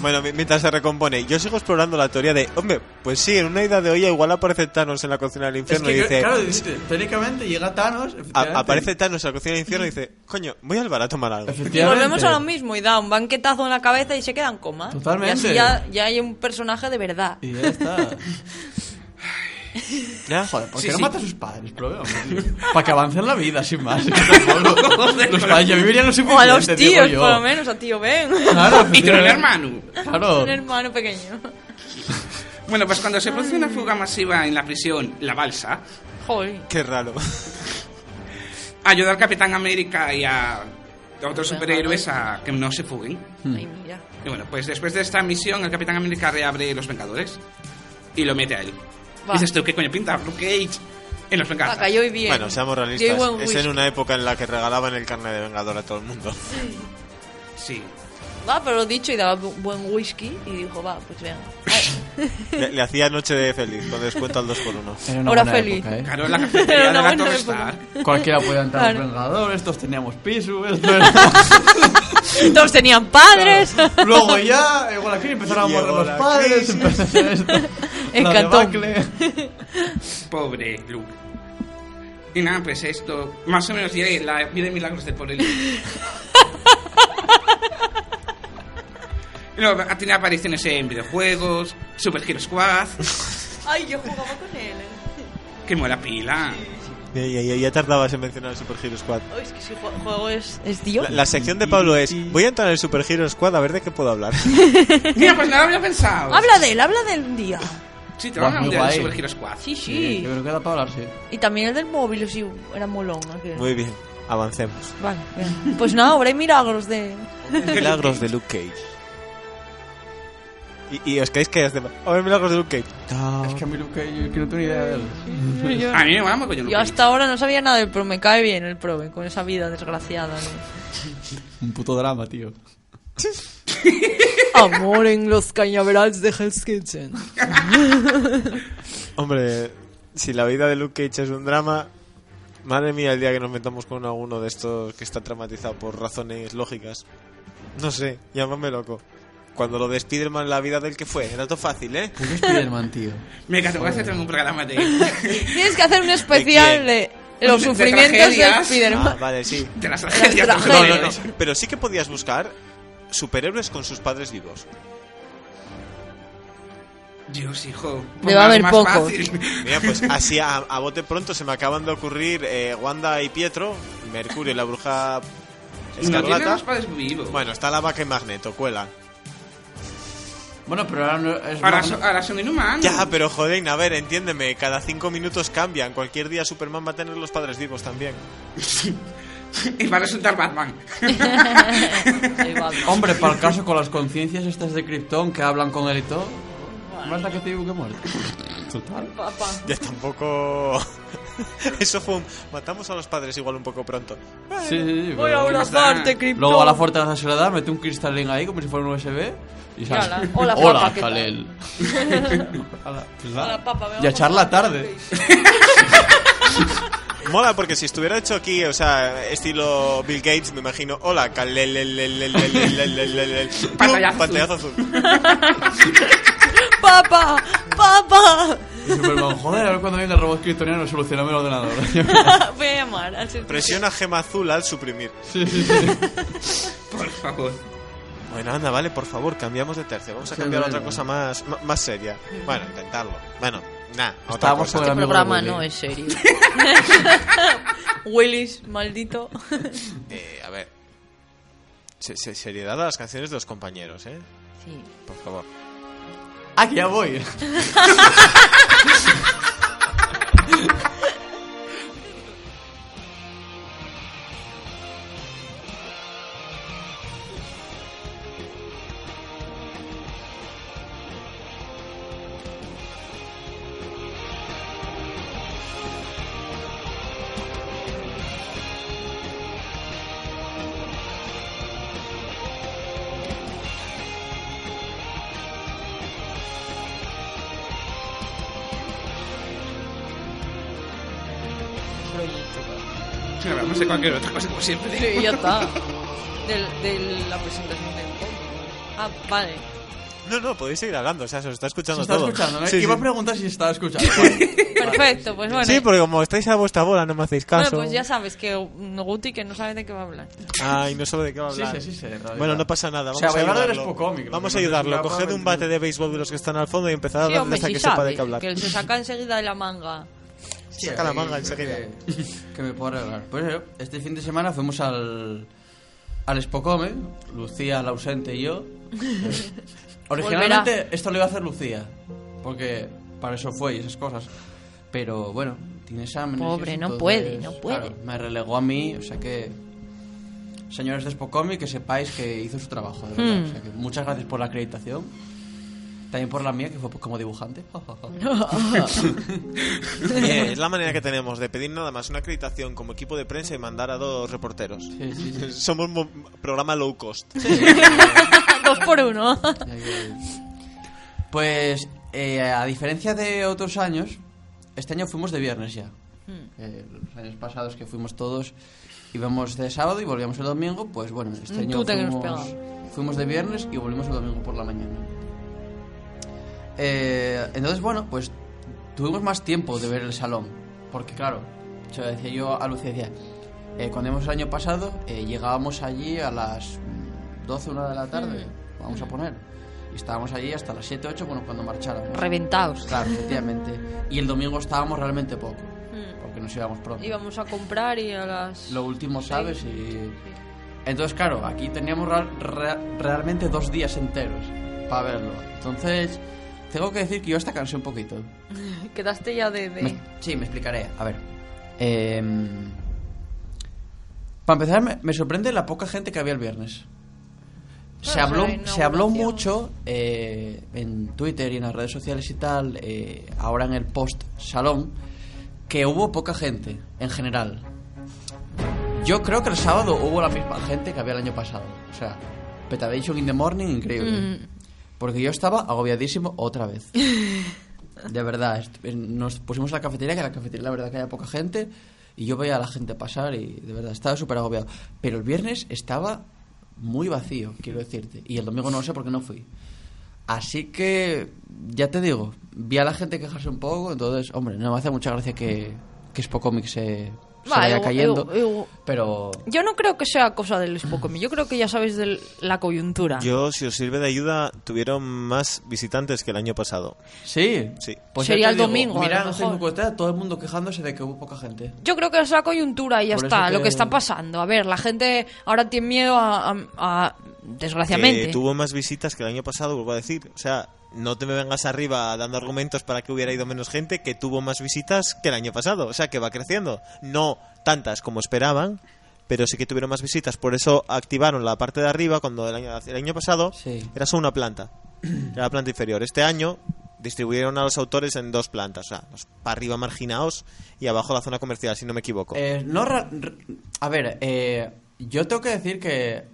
Bueno, mi- mientras se recompone, yo sigo explorando la teoría de, hombre, pues sí, en una ida de olla igual aparece Thanos en la cocina del Es infierno que, y dice, claro, dice, técnicamente llega Thanos. a- aparece Thanos en la cocina del infierno y dice, coño, voy al bar a tomar algo. Volvemos a lo mismo y da un banquetazo en la cabeza y se queda en coma. Totalmente. Y así ya, ya hay un personaje de verdad. Y ya está. ¿Ya? Joder, ¿por qué Sí, no sí. mata a sus padres? Para que avancen la vida, sin más. Los padres ya vivirían lo O a suficiente, los tíos, por lo menos, a tío Ben. Claro, Y tiene un hermano. Claro. un hermano pequeño. Bueno, pues cuando se produce una fuga masiva en la prisión, la balsa, Joder. Qué raro. ayuda al Capitán América y a otros superhéroes a que no se fuguen. Ay, mira. Y bueno, pues después de esta misión, el Capitán América reabre los Vengadores y lo mete a él. Va. Dices tú, ¿qué coño pinta Luke Cage en los Va, Vengadores? cayó y bien. Bueno, seamos realistas. Es en una época en la que regalaban el carne de Vengador a todo el mundo. Sí. Va, pero dicho y daba bu- buen whisky y dijo, va, pues venga. Le, le hacía noche de feliz con descuento al 2x1. Era una Hora buena feliz. época, ¿eh? Claro, en la cafetería Era de la Torre. Star. Cualquiera podía entrar Claro. Vengadores, todos teníamos piso, esto era- Todos tenían padres. Luego ya, igual aquí empezaron a morir los padres, crisis. empezó a hacer esto. En La Cantón. debacle. Pobre Luke. Y nada, pues esto, más o menos diré la vida de milagros del pobre Luke. Luego ha tenido apariciones en videojuegos, Super Hero Squad, Ay, yo jugaba con él. que mola pila. Ya, ya- ya- ya tardabas en mencionar el Super Hero Squad. Ay, es que si jue- juego es, es Dios. La, la sección de Pablo es, voy a entrar en el Super Hero Squad a ver de qué puedo hablar. Mira, pues no lo había pensado. Habla de él, habla de él un día. Sí, te van a hablar de guay. Super Hero Squad. Sí, Sí, sí. yo creo que da para hablar, sí. Y también el del móvil, sí, era molón. aquel. Muy bien, avancemos. Vale, bien. Pues nada, ahora hay milagros de... Milagros de Luke Cage. Y, y os creéis que es de... A ver, milagros de Luke Cage. Es que a mí Luke Cage, yo que no tengo ni idea de él. Yo, A mí me mola mogollón Luke yo hasta ahora no sabía nada del pro, me cae bien el prove, con esa vida desgraciada. ¿no? Un puto drama, tío. Amor en los cañaverals de Hell's Kitchen. Hombre, si la vida de Luke Cage es un drama... Madre mía, el día que nos metamos con alguno de estos que está traumatizado por razones lógicas. No sé, llámame loco. Cuando lo de Spiderman, la vida del que fue, era todo fácil, ¿eh? ¿Por qué Spiderman, tío? Me te voy a hacer un programa de, Tienes que hacer un especial ¿De de, los De sufrimientos de. Ah, Spiderman. vale, sí. de las tragedias de los. No, no, no. Pero sí que podías buscar superhéroes con sus padres vivos. Dios, hijo. Debe haber más pocos. fácil. Mira, pues así a, a bote pronto se me acaban de ocurrir eh, Wanda y Pietro, Mercurio y la bruja No escarlata. los padres vivos. Bueno, está la vaca y Magneto, cuela. Bueno, pero ahora no es ahora, más- so- ahora son inhumanos. Ya, pero joder, a ver, entiéndeme, cada cinco minutos cambian. Cualquier día Superman va a tener los padres vivos también. y va a resultar Batman. Batman. Hombre, para el caso con las conciencias estas de Krypton que hablan con él y todo. Basta que te digo que muere. Total. Papá. Ya tampoco. Eso fue un. Matamos a los padres igual un poco pronto. Sí, sí, sí, Voy a una parte, Luego a la fuerza de la soledad, mete un cristalín ahí como si fuera un USB. Hola, hola, hola papa, Jalel. hola, pues hola, papa, y a tarde. Mola porque si estuviera hecho aquí, o sea, estilo Bill Gates, me imagino, hola, Jalel, Pantallazo azul. ¡Papá! ¡Papá! Y Superman, joder, a ver cuando venga el robot kryptoniano solucioname el ordenador. Voy a llamar al servicio. Presiona gema azul al suprimir. Por favor. Bueno, anda, vale, por favor, cambiamos de tercio. Vamos a Sí, cambiar a otra cosa más, ma- más seria. Bueno, intentarlo. Bueno, nada, otra Estábamos cosa. con el Este amigo programa Willy. no es serio. Willis, maldito. Eh, a ver. Se- se- seriedad a las canciones de los compañeros, ¿eh? Sí. Por favor. Ah, que ya voy. Sí, de cualquier otra cosa, como siempre. Sí, ya está. Del, de la presentación del. Ah, vale. No, no, podéis seguir hablando, o sea, se os está escuchando Se está todo. escuchando, ¿no? Sí, Iba sí. a preguntar si estaba escuchando. Vale. Perfecto, pues bueno. Sí, porque como estáis a vuestra bola, no me hacéis Bueno, caso. pues ya sabes que Guti que no sabe de qué va a hablar. Ay, no sabe de qué va a Sí, hablar. sí, sí, sí. Bueno, no pasa nada. O Vamos sea, a hablar ayudarlo. Vamos a ayudarlo. si Coged un bate de béisbol de los que están al fondo y empezad a Sí, darle hombre, hasta sí que sepa sabe, de qué hablar. que él se saca enseguida de la manga. Sí, Saca la manga enseguida. Que, que me puedo arreglar. Pues eso, este fin de semana fuimos al, al Spocome, Lucía, la ausente y yo. Eh, Originalmente esto lo iba a hacer Lucía, porque para eso fue y esas cosas. Pero bueno, tiene exámenes. Pobre, no entonces, puede, no puede. claro, me relegó a mí, o sea que. Señores de Spocome, que sepáis que hizo su trabajo, de verdad. Hmm. O sea que muchas gracias por la acreditación. También por la mía, que fue como dibujante. Es la manera que tenemos de pedir nada más una acreditación como equipo de prensa y mandar a dos reporteros. Sí, sí, sí. Somos mo- programa low cost. Dos por uno. Pues, eh, a diferencia de otros años, este año fuimos de viernes ya. Eh, los años pasados que fuimos todos, íbamos de sábado y volvíamos el domingo, pues bueno, este Un año fuimos, fuimos de viernes y volvimos el domingo por la mañana. Eh, entonces, bueno, pues tuvimos más tiempo de ver el salón, porque claro, yo decía yo a Lucía, decía, eh, cuando íbamos el año pasado, eh, llegábamos allí a las mm, 12, 1 de la tarde, vamos a poner, y estábamos allí hasta las 7, 8, bueno, cuando marcháramos. Reventados. Claro, efectivamente. Y el domingo estábamos realmente poco, porque nos íbamos pronto. Íbamos a comprar y a las... Lo último, ¿sabes? Y... Entonces, claro, aquí teníamos real- rea- realmente dos días enteros para verlo. Entonces, tengo que decir que yo hasta cansé un poquito. Quedaste ya de... de- Me- sí, me explicaré. A ver. Em, para empezar, me, me sorprende la poca gente que había el viernes. Se habló, se mucho eh, en Twitter y en las redes sociales y tal, eh, ahora en el post salón, que hubo poca gente en general. Yo creo que el sábado hubo la misma gente que había el año pasado. O sea, Petadation in the morning, increíble. Mm. Porque yo estaba agobiadísimo otra vez. De verdad, eh, nos pusimos a la cafetería, que en la cafetería la verdad que había poca gente, y yo veía a la gente pasar y de verdad estaba súper agobiado. Pero el viernes estaba muy vacío, quiero decirte, y el domingo no sé porque no fui. Así que, ya te digo, vi a la gente quejarse un poco, entonces, hombre, no me hace mucha gracia que, que Spocomic se, se Va, vaya cayendo, pero... Yo no creo que sea cosa del Spocomi. Yo creo que ya sabes de la coyuntura. Yo, si os sirve de ayuda, tuvieron más visitantes que el año pasado. Sí, Sí. Pues Sería el digo, domingo, Mira mejor. Facebook todo el mundo quejándose de que hubo poca gente. Yo creo que es la coyuntura y ya Por está, eso lo que- que está pasando. A ver, la gente ahora tiene miedo a, a- a- desgraciadamente. Que tuvo más visitas que el año pasado, vuelvo a decir. O sea, no te me vengas arriba dando argumentos para que hubiera ido menos gente, que tuvo más visitas que el año pasado. O sea, que va creciendo. No tantas como esperaban, pero sí que tuvieron más visitas. Por eso activaron la parte de arriba cuando el año, el año pasado Sí. era solo una planta. Era la planta inferior. Este año distribuyeron a los autores en dos plantas, o sea, los para arriba marginados y abajo la zona comercial, si no me equivoco. Eh, no a ver, eh, yo tengo que decir que,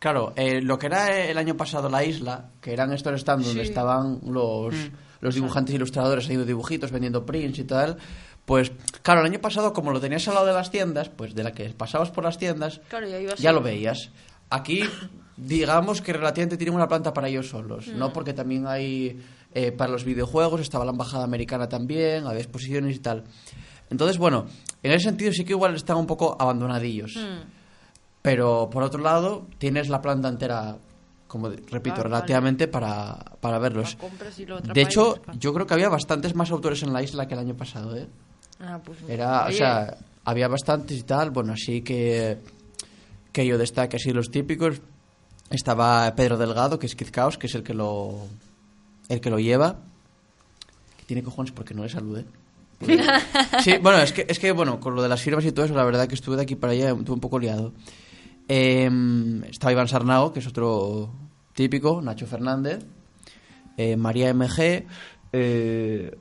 claro, eh, lo que era el año pasado la isla, que eran estos stands donde estaban los, los dibujantes ilustradores haciendo dibujitos, vendiendo prints y tal, pues claro, el año pasado como lo tenías al lado de las tiendas, pues de la que pasabas por las tiendas, Claro, ya lo veías. Aquí, digamos que relativamente tienen una planta para ellos solos, ¿no? Porque también hay, eh, para los videojuegos, estaba la embajada americana también, había exposiciones y tal. Entonces, bueno, en ese sentido sí que igual están un poco abandonadillos. Mm. Pero, por otro lado, tienes la planta entera, como repito, Ah, relativamente para, para verlos. De hecho, yo creo que había bastantes más autores en la isla que el año pasado, ¿eh? Ah, pues, Era, o sea, había bastantes y tal, bueno, así que que yo destaque así los típicos. Estaba Pedro Delgado, que es Kid Chaos, que es el que lo el que lo lleva. Que tiene cojones porque no le salude. Sí, bueno, es que, es que, bueno, con lo de las firmas y todo eso, la verdad que estuve de aquí para allá, estuve un poco liado. Em, estaba Iván Sarnao, que es otro típico, Nacho Fernández, eh, María MG, eh,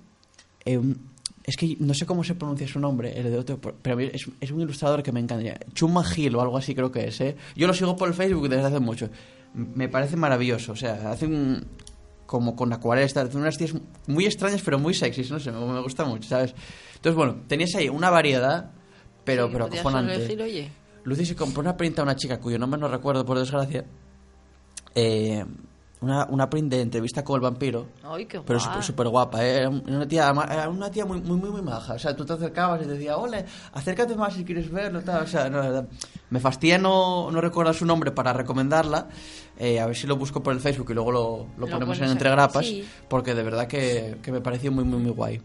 em, es que no sé cómo se pronuncia su nombre, el de otro, pero es, es un ilustrador que me encanta. Chuma Gil o algo así creo que es, ¿eh? Yo lo sigo por el Facebook desde hace mucho. Me parece maravilloso, o sea, hace un... como con acuarelas, hace unas tías muy extrañas pero muy sexys, no sé, me, me gusta mucho, ¿sabes? Entonces, bueno, tenías ahí una variedad, pero, sí, pero acojonante. elegir, oye. Lucy se compró una print a una chica cuyo nombre no recuerdo por desgracia. Eh, una, una print de entrevista con el vampiro. Ay, qué Pero guay. súper súper guapa, ¿eh? Era una tía, era una tía muy, muy, muy, muy maja. O sea, tú te acercabas y te decía, ole, acércate más si quieres verlo, tal. O sea, no, me fastidia no, no recordar su nombre para recomendarla. Eh, a ver si lo busco por el Facebook y luego lo, lo Lo ponemos en Entre Grapas. sí. Porque de verdad que, que me pareció muy, muy, muy guay.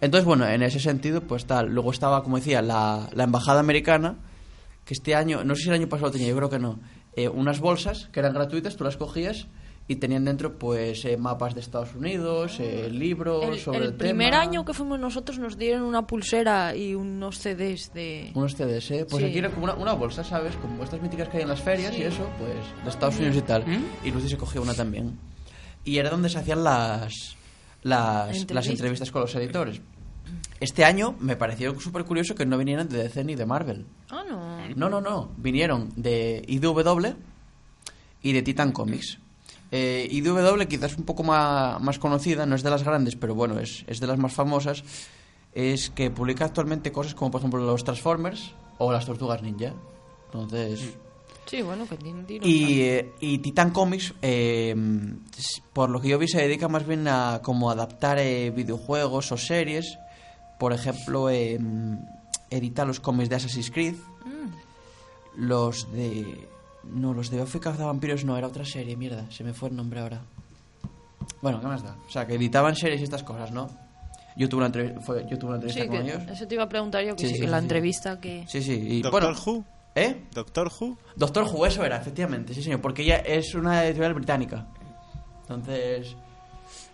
Entonces, bueno, en ese sentido, pues tal. Luego estaba, como decía, la, la embajada americana, que este año, no sé si el año pasado tenía, yo creo que no, eh, unas bolsas que eran gratuitas, tú las cogías y tenían dentro, pues, eh, mapas de Estados Unidos, eh, libros El, sobre el el, primer tema. año que fuimos nosotros nos dieron una pulsera y unos CDs de... Unos CDs, ¿eh? Pues Sí. aquí era como una, una bolsa, ¿sabes? Como estas míticas que hay en las ferias y eso, pues, de Estados Unidos y tal. ¿Mm? Y Lucy se cogió una también. Y era donde se hacían las, las, las Entrevistas. entrevistas con los editores. Este año me pareció súper curioso que no vinieran de DC ni de Marvel. Ah, no. No, no, no. Vinieron de IDW y de Titan Comics. Eh, IDW quizás un poco más, más conocida, no es de las grandes, pero bueno, es, es de las más famosas. Es que publica actualmente cosas como, por ejemplo, los Transformers o las Tortugas Ninja. Entonces... Sí, bueno, que tiene tiro. Y, eh, y Titan Comics, eh, por lo que yo vi, se dedica más bien a como adaptar eh, videojuegos o series. Por ejemplo, edita los cómics de Assassin's Creed. Los de... No, los de Buffy Vampiros no, era otra serie, mierda, se me fue el nombre ahora. Bueno, ¿qué más da? O sea, que editaban series y estas cosas, ¿no? Yo tuve una, entrev- fue- yo tuve una entrevista Sí, con que ellos. eso te iba a preguntar yo, que Sí, sí, la sí. entrevista que... Sí, sí. Y, Doctor bueno, Who. ¿Eh? Doctor Who. Doctor Who, eso era, efectivamente, sí señor, porque ella es una editorial británica. Entonces,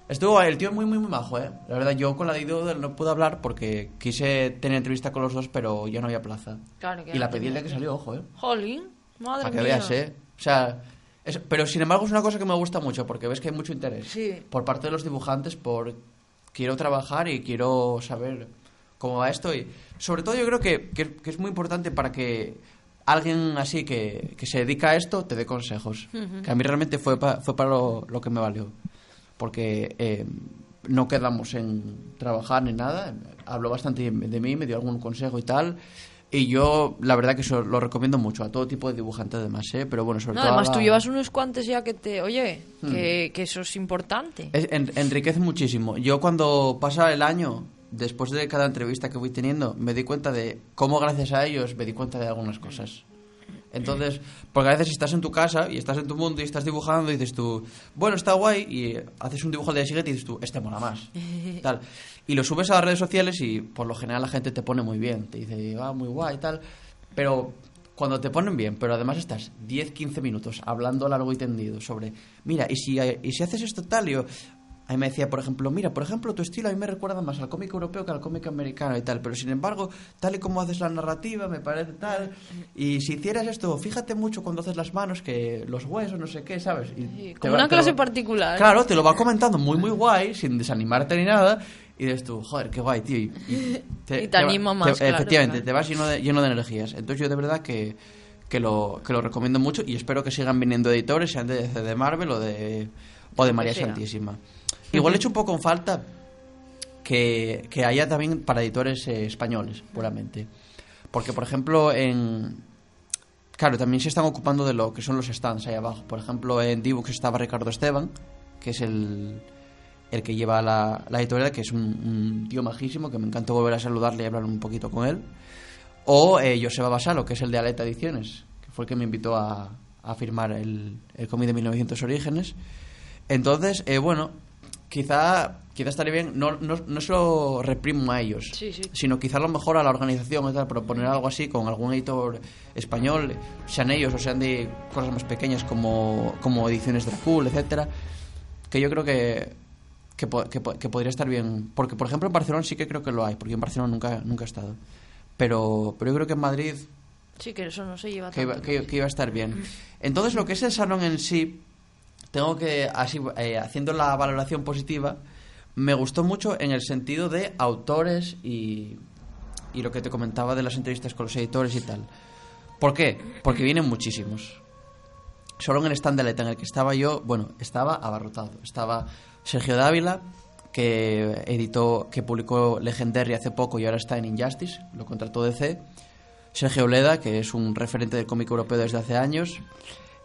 estuvo el tío muy, muy, muy majo, ¿eh? La verdad, yo con la de IDW no pude hablar porque quise tener entrevista con los dos, pero ya no había plaza. Claro, que Y la pedí el día que salió, ojo, ¿eh? Jolín, madre Para que mía. veas, ¿eh? O sea, es- pero sin embargo es una cosa que me gusta mucho porque ves que hay mucho interés Sí. por parte de los dibujantes por quiero trabajar y quiero saber cómo va esto y sobre todo yo creo que, que- que es muy importante para que alguien así que, que se dedica a esto te dé consejos que a mí realmente fue, pa- fue para lo, lo que me valió porque eh, no quedamos en trabajar ni nada habló bastante de mí me dio algún consejo y tal y yo la verdad que eso lo recomiendo mucho a todo tipo de dibujantes además ¿eh? pero bueno sobre No, todo además la- tú llevas unos cuantos ya que te... Oye, Hmm. que, que eso es importante. Es- en- enriquece muchísimo. Yo cuando pasa el año, después de cada entrevista que voy teniendo, me di cuenta de cómo gracias a ellos me di cuenta de algunas cosas. Entonces, porque a veces estás en tu casa y estás en tu mundo y estás dibujando y dices tú, bueno, está guay, y haces un dibujo al día siguiente y dices tú, este mola más. tal. Y lo subes a las redes sociales y por lo general la gente te pone muy bien, te dice, ah, muy guay, tal. Pero cuando te ponen bien, pero además estás 10, 15 minutos hablando largo y tendido sobre, mira, y si, y si haces esto tal, y yo, a mí me decía, por ejemplo, mira, por ejemplo, tu estilo a mí me recuerda más al cómic europeo que al cómic americano y tal, pero sin embargo, tal y como haces la narrativa, me parece tal, y si hicieras esto, fíjate mucho cuando haces las manos, que los huesos, no sé qué, ¿sabes? Y Sí, te como va- una te clase lo- particular. Claro, te lo va comentando muy, muy guay, sin desanimarte ni nada, y dices tú, joder, qué guay, tío. Y, Y te anima va- más, claro, Efectivamente, claro. te vas lleno de, lleno de energías. Entonces yo de verdad que, que, lo, que lo recomiendo mucho y espero que sigan viniendo editores, sean de, de Marvel o de, o de María sea. Igual he hecho un poco en falta que, que haya también para editores eh, españoles, puramente. Porque, por ejemplo, en... Claro, también se están ocupando de lo que son los stands ahí abajo. Por ejemplo, en Dibux estaba Ricardo Esteban, que es el, el que lleva la, la editorial, que es un, un tío majísimo, que me encantó volver a saludarle y hablar un poquito con él. O eh, Joseba Basalo, que es el de Aleta Ediciones, que fue el que me invitó a, a firmar el, el cómic de 1900 Orígenes. Entonces, eh, bueno, quizá, quizá estaría bien, no, no, no se lo reprimo a ellos, Sí, sí. sino quizá a lo mejor a la organización, tal, proponer algo así con algún editor español, sean ellos o sean de cosas más pequeñas como, como ediciones Dracul, etcétera, que yo creo que, que, que que podría estar bien. Porque, por ejemplo, en Barcelona sí que creo que lo hay, porque en Barcelona nunca, nunca he estado. Pero, pero yo creo que en Madrid Sí, que eso no se lleva que iba, tanto. que- que iba a estar bien. Entonces, lo que es el salón en sí, tengo que, eh, haciendo la valoración positiva, me gustó mucho en el sentido de autores y, y lo que te comentaba de las entrevistas con los editores y tal. ¿Por qué? Porque vienen muchísimos. Solo en el stand de en el que estaba yo, bueno, estaba abarrotado. Estaba Sergio Dávila, que editó, que publicó Legendary hace poco y ahora está en Injustice, lo contrató DC. Sergio Oleda, que es un referente del cómic europeo desde hace años.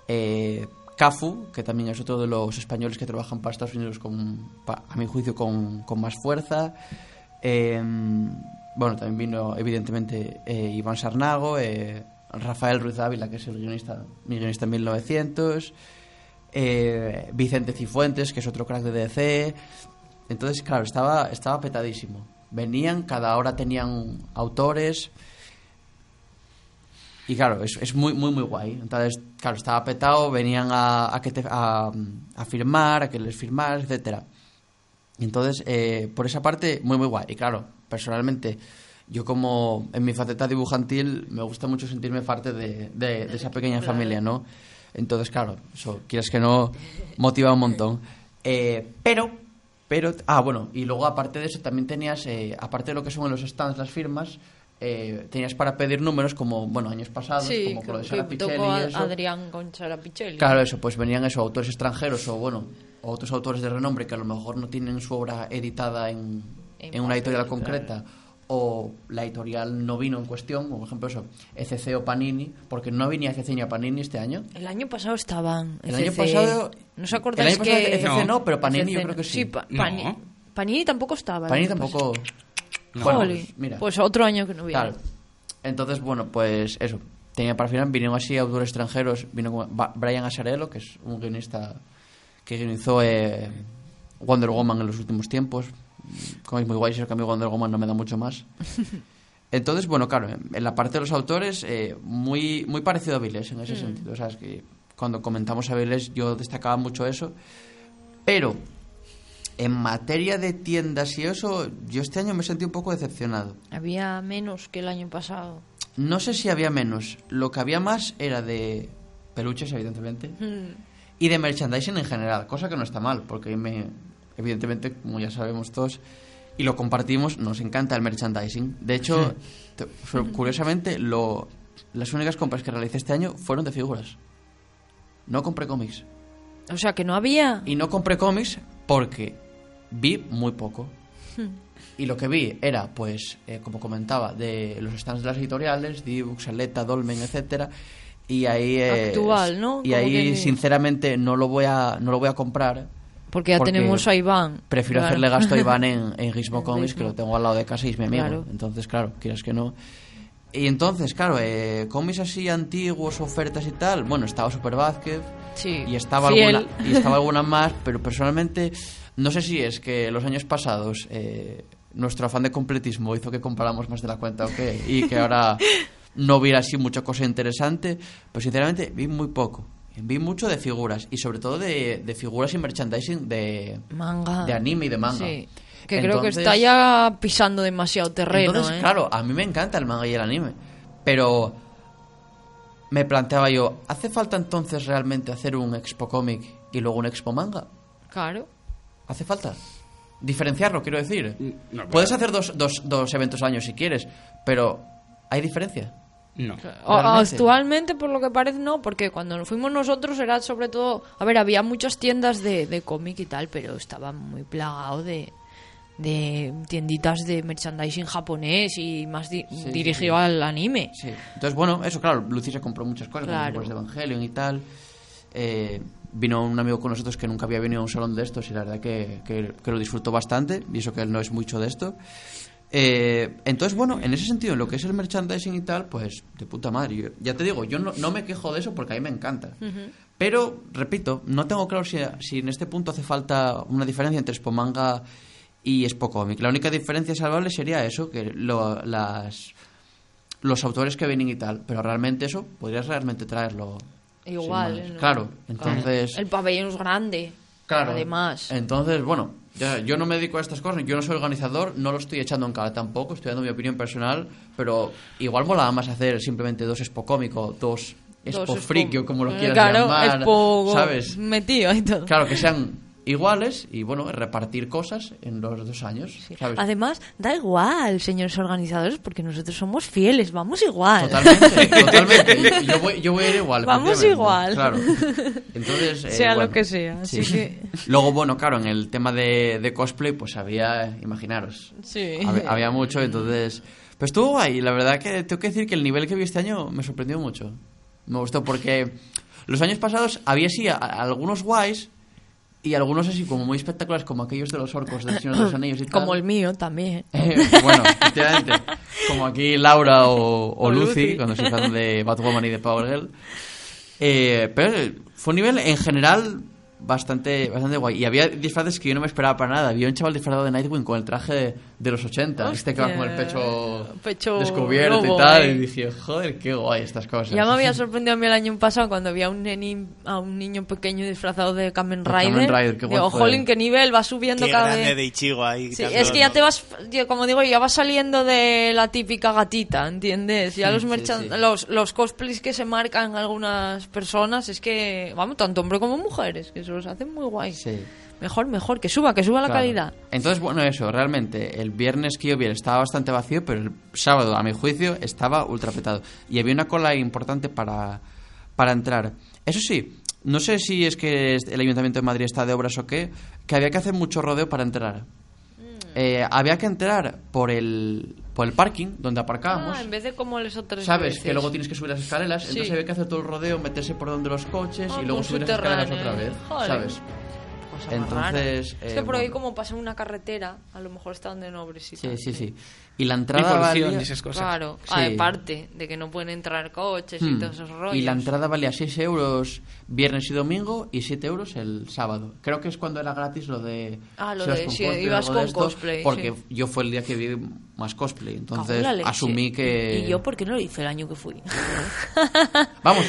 Eh, Cafu, que también es otro de los españoles que trabajan para Estados Unidos, con, a mi juicio, con, con más fuerza. Eh, bueno, también vino, evidentemente, eh, Iván Sarnago, eh, Rafael Ruiz Ávila, que es el guionista, mi guionista en 1900. eh, Vicente Cifuentes, que es otro crack de DC. Entonces, claro, estaba, estaba petadísimo. Venían, cada hora tenían autores. Y claro, es, es muy, muy, muy guay. Entonces, claro, estaba petado, venían a, a, que te- a, a firmar, a que les firmaras, etcétera. Y entonces, eh, por esa parte, muy, muy guay. Y claro, personalmente, yo como en mi faceta dibujantil, me gusta mucho sentirme parte de, de- de esa pequeña familia, ¿no? Entonces, claro, eso, quieres que no, motiva un montón. Eh, pero, pero, ah, bueno, y luego aparte de eso, también tenías, eh, aparte de lo que son en los stands las firmas, eh, tenías para pedir números como, bueno, años pasados, Sí, como con lo de que Sara tocó Pichelli a- y eso. Adrián con Sara Pichelli. Claro, eso, pues venían esos autores extranjeros o, bueno, o otros autores de renombre que a lo mejor no tienen su obra editada en, En en una editorial papel, concreta o la editorial no vino en cuestión, como por ejemplo eso, ECC o Panini, porque no venía ECC ni a Panini este año. El año pasado estaban. El año ECC. pasado- ¿No os acordáis el año pasado que.? ECC no, pero Panini yo ECC creo que sí. Pa- No. Pani- Panini tampoco estaba. Panini año tampoco... No. Bueno, Jolín. pues, mira. Pues otro año que no viene. Claro. Entonces, bueno, pues eso. Tenía para final, vinieron así autores extranjeros. Vino Brian Asarello, que es un guionista que guionizó eh, Wonder Woman en los últimos tiempos. Como es muy guay, si que a mí Wonder Woman no me da mucho más. Entonces, bueno, claro, en la parte de los autores, eh, muy, muy parecido a Viles en ese sentido. O sea, es que cuando comentamos a Viles yo destacaba mucho eso. Pero en materia de tiendas y eso, yo este año me sentí un poco decepcionado. Había menos que el año pasado. No sé si había menos. Lo que había más era de peluches, evidentemente, Mm. y de merchandising en general, cosa que no está mal, porque me, evidentemente, como ya sabemos todos, y lo compartimos, nos encanta el merchandising. De hecho, te- curiosamente, lo, las únicas compras que realicé este año fueron de figuras. No compré cómics. O sea, que no había. Y no compré cómics porque vi muy poco. Y lo que vi era, pues, eh, como comentaba, de los stands de las editoriales, Dibux, Aleta, Dolmen, etcétera. Y ahí eh, Actual, ¿no? Y ahí, sinceramente, no lo voy a no lo voy a comprar. Porque ya porque tenemos a Iván. Prefiero Claro. hacerle gasto a Iván en, en Gizmo Comics, que lo tengo al lado de casa y es mi amigo. Claro. Entonces, claro, quieras que no. Y entonces, claro, eh, cómics así antiguos, ofertas y tal. Bueno, estaba Super Vázquez Sí. y estaba fiel. alguna y estaba alguna más pero personalmente no sé si es que los años pasados eh, nuestro afán de completismo hizo que compráramos más de la cuenta o qué y que ahora no hubiera así mucha cosa interesante pero sinceramente vi muy poco vi mucho de figuras y sobre todo de, de figuras y merchandising de, Manga. de anime y de manga. Sí. Que creo que está ya pisando demasiado terreno, Entonces, ¿eh? claro, a mí me encanta el manga y el anime. Pero me planteaba yo, ¿hace falta entonces realmente hacer un expo cómic y luego un expo manga? Claro. ¿Hace falta? Diferenciarlo, quiero decir. Puedes hacer dos, dos, dos eventos al año si quieres, pero ¿hay diferencia? No. O-. Actualmente, por lo que parece, no, porque cuando nos fuimos nosotros era sobre todo... A ver, había muchas tiendas de, de cómic y tal, pero estaba muy plagado de, de tienditas de merchandising japonés y más di- Sí, dirigido sí, al anime. Sí. Entonces, bueno, eso, claro, Lucy se compró muchas cosas, Claro. como libros de Evangelion y tal. Eh, vino un amigo con nosotros que nunca había venido a un salón de estos y la verdad que, que- que lo disfrutó bastante, y eso que él no es mucho de esto. Eh, entonces, bueno, en ese sentido, en lo que es el merchandising y tal, pues de puta madre. Yo- ya te digo, yo no, no me quejo de eso porque a mí me encanta. Pero, repito, no tengo claro si, si en este punto hace falta una diferencia entre Expo Manga y Expo Comic. La única diferencia salvable sería eso, que lo- las, los autores que vienen y tal. Pero realmente eso, podrías realmente traerlo. Igual. Claro, entonces... El pabellón es grande. Claro. Además. Entonces, bueno, ya, yo no me dedico a estas cosas, yo no soy organizador, no lo estoy echando en cara tampoco, estoy dando mi opinión personal, pero igual mola más hacer simplemente dos expo cómico, dos expo freak, o como lo eh, quieras claro, llamar, expo ¿sabes? metido y todo. Claro, que sean iguales y, bueno, repartir cosas en los dos años, ¿sabes? Además, da igual, señores organizadores, porque nosotros somos fieles, vamos igual. Totalmente, totalmente. Yo voy, yo voy a ir igual. Vamos igual. Claro. Entonces, eh, Sea lo que sea, así que- Luego, bueno, claro, en el tema de, de cosplay, pues había, imaginaros, Sí. había, había mucho, entonces... Pero estuvo guay, la verdad que tengo que decir que el nivel que vi este año me sorprendió mucho. Me gustó porque los años pasados había sí a- a- algunos guays y algunos así como muy espectaculares, como aquellos de los orcos del Señor de los Anillos y tal. Como el mío también. Eh, bueno, efectivamente. Como aquí Laura o, o O Lucy, Lucy. cuando se tratan de Batwoman y de Power Girl. Eh, pero fue un nivel en general bastante bastante guay. Y había disfraces que yo no me esperaba para nada. Había un chaval disfrazado de Nightwing con el traje de, de los 80. Este que va con el pecho, Pecho descubierto lobo, y tal. eh. Y dije, joder, qué guay estas cosas. Ya me había sorprendido a mí el año pasado cuando vi a un, neni- a un niño pequeño disfrazado de Kamen De Rider. Kamen Rider, qué Digo, jolín, qué nivel, va subiendo Qué cada grande vez. de Ichigo ahí. Sí, es que ya te vas, yo, como digo, ya vas saliendo de la típica gatita, ¿entiendes? Ya los, merchan- sí. los los cosplays que se marcan algunas personas es que, vamos, tanto hombre como mujeres, que los hacen muy guay. Sí. Mejor, mejor, que suba, que suba la calidad. Entonces, bueno, eso, realmente, el viernes que yo vi estaba bastante vacío, pero el sábado, a mi juicio, estaba ultra petado. Y había una cola importante para, para entrar. Eso sí, no sé si es que el Ayuntamiento de Madrid está de obras o qué, que había que hacer mucho rodeo para entrar. Eh, había que entrar por el, por el parking donde aparcábamos. Ah, en vez de como les otras ¿Sabes? veces. Que luego tienes que subir las escaleras, Sí. entonces había que hacer todo el rodeo, meterse por donde los coches Ah, y luego con subir las escaleras otra vez. Joder. ¿Sabes? Entonces, es eh, que por ahí bueno. como pasa una carretera, a lo mejor están de nobres y Sí, tal. sí, sí. Y la Y entrada polución valía... y esas cosas. Claro, Sí. aparte de que no pueden entrar coches y Hmm. todos esos rollos. Y la entrada valía 6 euros viernes y domingo y 7 euros el sábado. Creo que es cuando era gratis lo de... Ah, lo de con si cosplay ibas con esto, cosplay, Porque sí. yo fue el día que vi más cosplay. Cago Entonces asumí que... ¿Y yo por qué no lo hice el año que fui? Vamos,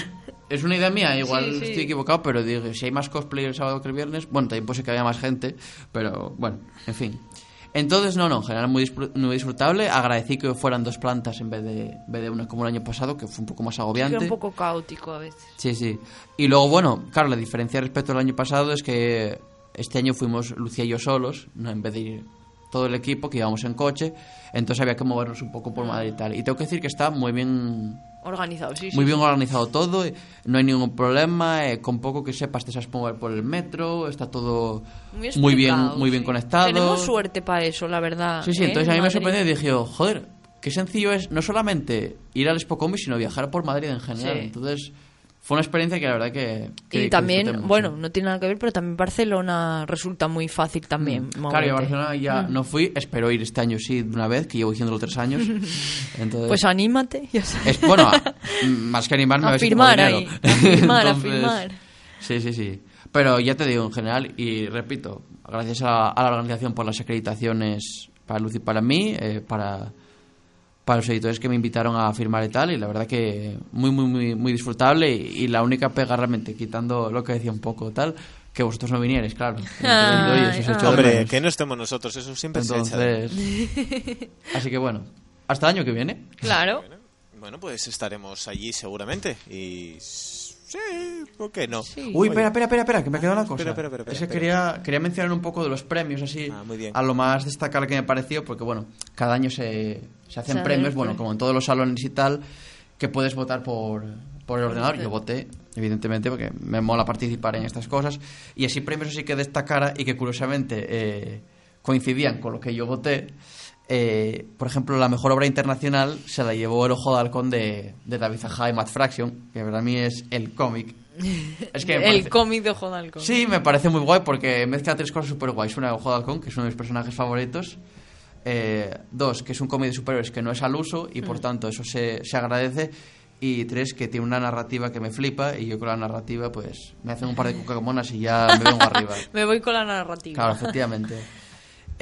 es una idea mía, igual Sí, sí. estoy equivocado, pero digo, si hay más cosplay el sábado que el viernes, bueno, también puede ser que haya más gente, pero bueno, en fin. Entonces, no, no, en general muy, muy disfrutable. Agradecí que fueran dos plantas en vez de, en vez de una como el año pasado, que fue un poco más agobiante. Era un poco caótico a veces. Sí, sí. Y luego, bueno, claro, la diferencia respecto al año pasado es que este año fuimos Lucía y yo solos, ¿no? en vez de ir todo el equipo, que íbamos en coche, entonces había que movernos un poco por Madrid y tal. Y tengo que decir que está muy bien Organizado, sí, sí. muy bien organizado todo, eh, no hay ningún problema, eh, con poco que sepas te sabes mover por el metro, está todo Muy, muy bien muy bien sí. conectado. Tenemos suerte para eso, la verdad. Sí, sí, ¿eh? entonces a mí me sorprendió y dije, oh, joder, qué sencillo es no solamente ir al Expo Comics, sino viajar por Madrid en general. Sí. Entonces, fue una experiencia que la verdad que... que- Y también, bueno, no tiene nada que ver, pero también Barcelona resulta muy fácil también. Mm. Claro, y a moverte. Barcelona ya Mm. no fui, espero ir este año sí de una vez, que llevo diciéndolo tres años. Entonces, Pues anímate, ya sabes. es, bueno, a- más que animarme a, A ver si firmar ahí, a firmar, a firmar. Sí, sí, sí. Pero ya te digo, en general, y repito, gracias a, a la organización por las acreditaciones para Luz y para mí, eh, para, para los editores que me invitaron a firmar y tal, y la verdad que muy, muy, muy, muy disfrutable y, y la única pega realmente, quitando lo que decía un poco tal, que vosotros no vinierais, claro. Ay, Oye, eso se ay. echó de Hombre, que no estemos nosotros, eso siempre se Entonces, así que bueno, hasta el año que viene. Claro. Bueno, pues estaremos allí seguramente. Y. Sí, ¿por qué no? Sí. Uy, espera, espera, espera, espera, que me ha quedado una cosa. Espera, espera, espera, es que espera. quería, quería mencionar un poco de los premios, así, Ah, muy bien. a lo más destacable que me pareció, porque bueno, cada año se, se hacen Se premios, bueno, como en todos los salones y tal, que puedes votar por, por el ordenador. Yo voté, evidentemente, porque me mola participar en estas cosas. Y así premios así que destacara y que curiosamente eh, coincidían con lo que yo voté. Eh, por ejemplo, la mejor obra internacional se la llevó El Ojo de Halcón de, de David Zaha y Matt Fraction, que para mí es el cómic. Es que el cómic de Ojo de Halcón. Sí, me parece muy guay porque mezcla tres cosas súper guays. Una, Ojo de Halcón, que es uno de mis personajes favoritos. Eh, dos, que es un cómic de superhéroes que no es al uso y por tanto eso se, se agradece. Y tres, que tiene una narrativa que me flipa y yo con la narrativa pues me hacen un par de cucamonas y ya me vengo arriba. Me voy con la narrativa. Claro, efectivamente.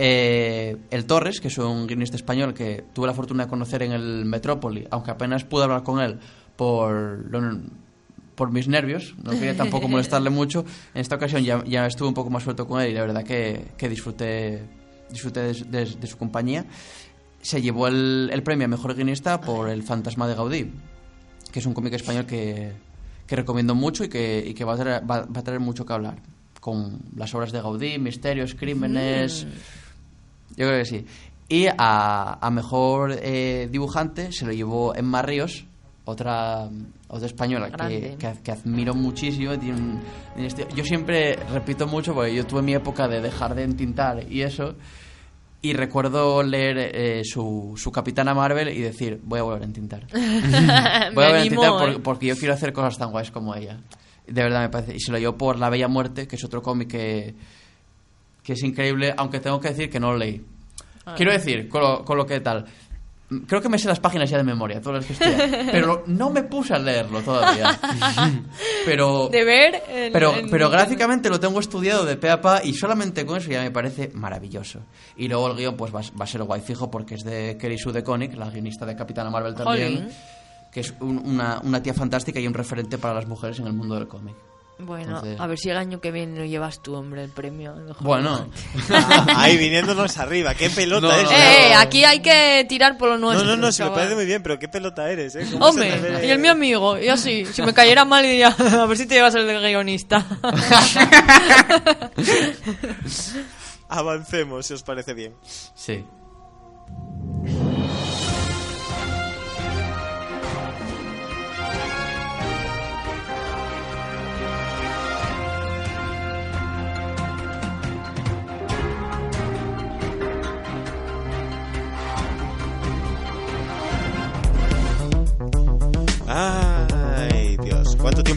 Eh, el Torres, que es un guionista español que tuve la fortuna de conocer en el Metrópoli, aunque apenas pude hablar con él por, por mis nervios, no quería tampoco molestarle mucho. En esta ocasión ya, ya estuve un poco más suelto con él y la verdad que, que disfruté, disfruté de, de- de su compañía. Se llevó el, el premio a Mejor Guionista por El Fantasma de Gaudí, que es un cómic español que, que recomiendo mucho y que, y que va, a traer, va, va a traer mucho que hablar. Con las obras de Gaudí, misterios, crímenes. Yo creo que sí. Y a, a mejor eh, dibujante se lo llevó Emma Ríos, otra, otra española que, que, que admiro muchísimo. tiene un- Yo siempre repito mucho porque yo tuve mi época de dejar de entintar y eso. Y recuerdo leer eh, su, su Capitana Marvel y decir, voy a volver a entintar. Voy a volver a entintar por- ¿eh? porque yo quiero hacer cosas tan guays como ella. De verdad me parece. Y se lo llevó por La Bella Muerte, que es otro cómic que, que es increíble, aunque tengo que decir que no lo leí. Ah. Quiero decir, con lo, con lo que tal. Creo que me sé las páginas ya de memoria, todas las que estoy. Pero no me puse a leerlo todavía. Pero. De ver. Pero, pero gráficamente lo tengo estudiado de pe a pa y solamente con eso ya me parece maravilloso. Y luego el guion pues va, va a ser guay fijo porque es de Kerry Sue DeConnick, la guionista de Capitana Marvel también, Jolín. que es un- una, una tía fantástica y un referente para las mujeres en el mundo del cómic. Bueno, Entonces- a ver si el año que viene lo llevas tú, hombre, el premio. Bueno, Ah, ahí viniéndonos arriba, qué pelota No, es. no, Eh, aquí hay que tirar por lo No, nuestro. no, no, se me parece muy bien, pero qué pelota eres, ¿eh? ¿Cómo se te Hombre, y el mi amigo, y así, si me cayera mal diría, a ver si te llevas el de guionista. Avancemos, si os parece bien. sí.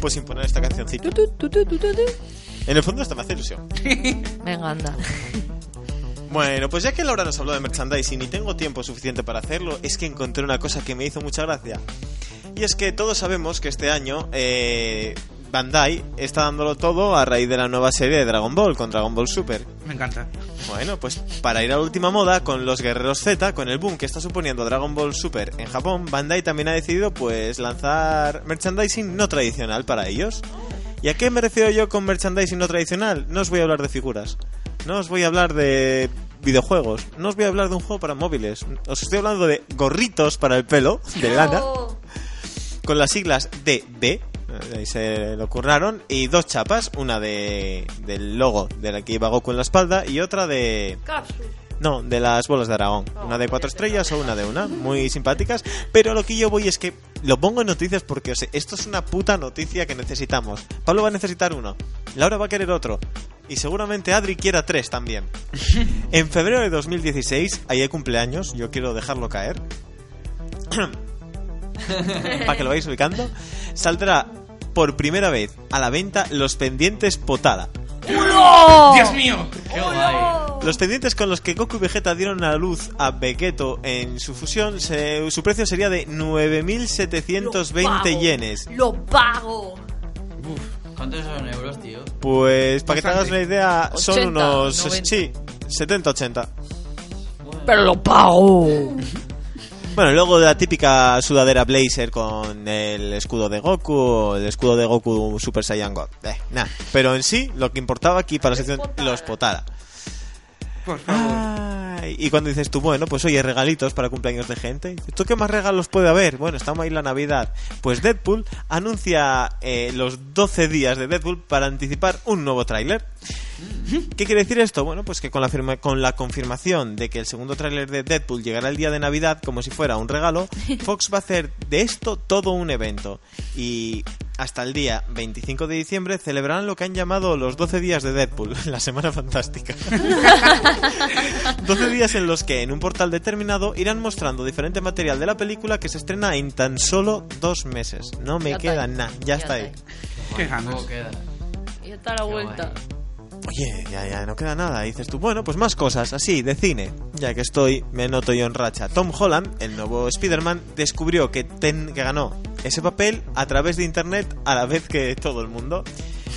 Tiempo sin poner esta cancioncita? En el fondo hasta me hace ilusión. Venga, anda. Bueno, pues ya que Laura nos habló de merchandising y tengo tiempo suficiente para hacerlo, es que encontré una cosa que me hizo mucha gracia. Y es que todos sabemos que este año eh, Bandai está dándolo todo a raíz de la nueva serie de Dragon Ball con Dragon Ball Super. Me encanta. Bueno, pues para ir a la última moda con los guerreros Z, con el boom que está suponiendo Dragon Ball Super en Japón, Bandai también ha decidido pues lanzar merchandising no tradicional para ellos. ¿Y a qué me refiero yo con merchandising no tradicional? No os voy a hablar de figuras, no os voy a hablar de videojuegos, no os voy a hablar de un juego para móviles, os estoy hablando de gorritos para el pelo, de lana, con las siglas DB, ahí se lo curraron, y dos chapas, una de del logo de la que iba Goku en la espalda y otra de... No, de las bolas de dragón. Una de cuatro estrellas o una de una. Muy simpáticas. Pero lo que yo voy es que lo pongo en noticias porque o sea, esto es una puta noticia que necesitamos. Pablo va a necesitar uno. Laura va a querer otro. Y seguramente Adri quiera tres también. En febrero de 2016, ahí hay cumpleaños, yo quiero dejarlo caer. Para que lo vayáis ubicando. Saldrá por primera vez a la venta los pendientes Potada. ¡Dios mío! ¡Qué guay! Los pendientes con los que Goku y Vegeta dieron a luz a Vegeto en su fusión, se- su precio sería de 9.720 yenes. ¡Lo pago! ¿Cuántos son euros, tío? Pues, para que te hagas una idea, son 80, unos... 90. Sí, 70-80. ¡Pero lo pago! Bueno, luego de la típica sudadera blazer con el escudo de Goku o el escudo de Goku Super Saiyan God. Eh, nada. Pero en sí, lo que importaba aquí para la sección, los potara. Por favor. Y cuando dices tú, bueno, pues oye, regalitos para cumpleaños de gente. ¿Tú qué más regalos puede haber? Bueno, estamos ahí la Navidad. Pues Deadpool anuncia eh, los 12 días de Deadpool para anticipar un nuevo tráiler. ¿Qué quiere decir esto? Bueno, pues que con la, firma- con la confirmación de que el segundo tráiler de Deadpool llegará el día de Navidad como si fuera un regalo, Fox va a hacer de esto todo un evento. Y hasta el día 25 de diciembre celebrarán lo que han llamado los 12 días de Deadpool, la semana fantástica. 12 días en los que en un portal determinado irán mostrando diferente material de la película que se estrena en tan solo dos meses. No me queda nada, ya, Ya está ahí. Qué ganas. poco queda. Y está la vuelta. Oye, ya, ya, no queda nada. Y dices tú, bueno, pues más cosas, así, de cine. Ya que estoy, me noto yo en racha. Tom Holland, el nuevo Spider-Man, descubrió que, ten- que ganó ese papel a través de Internet a la vez que todo el mundo.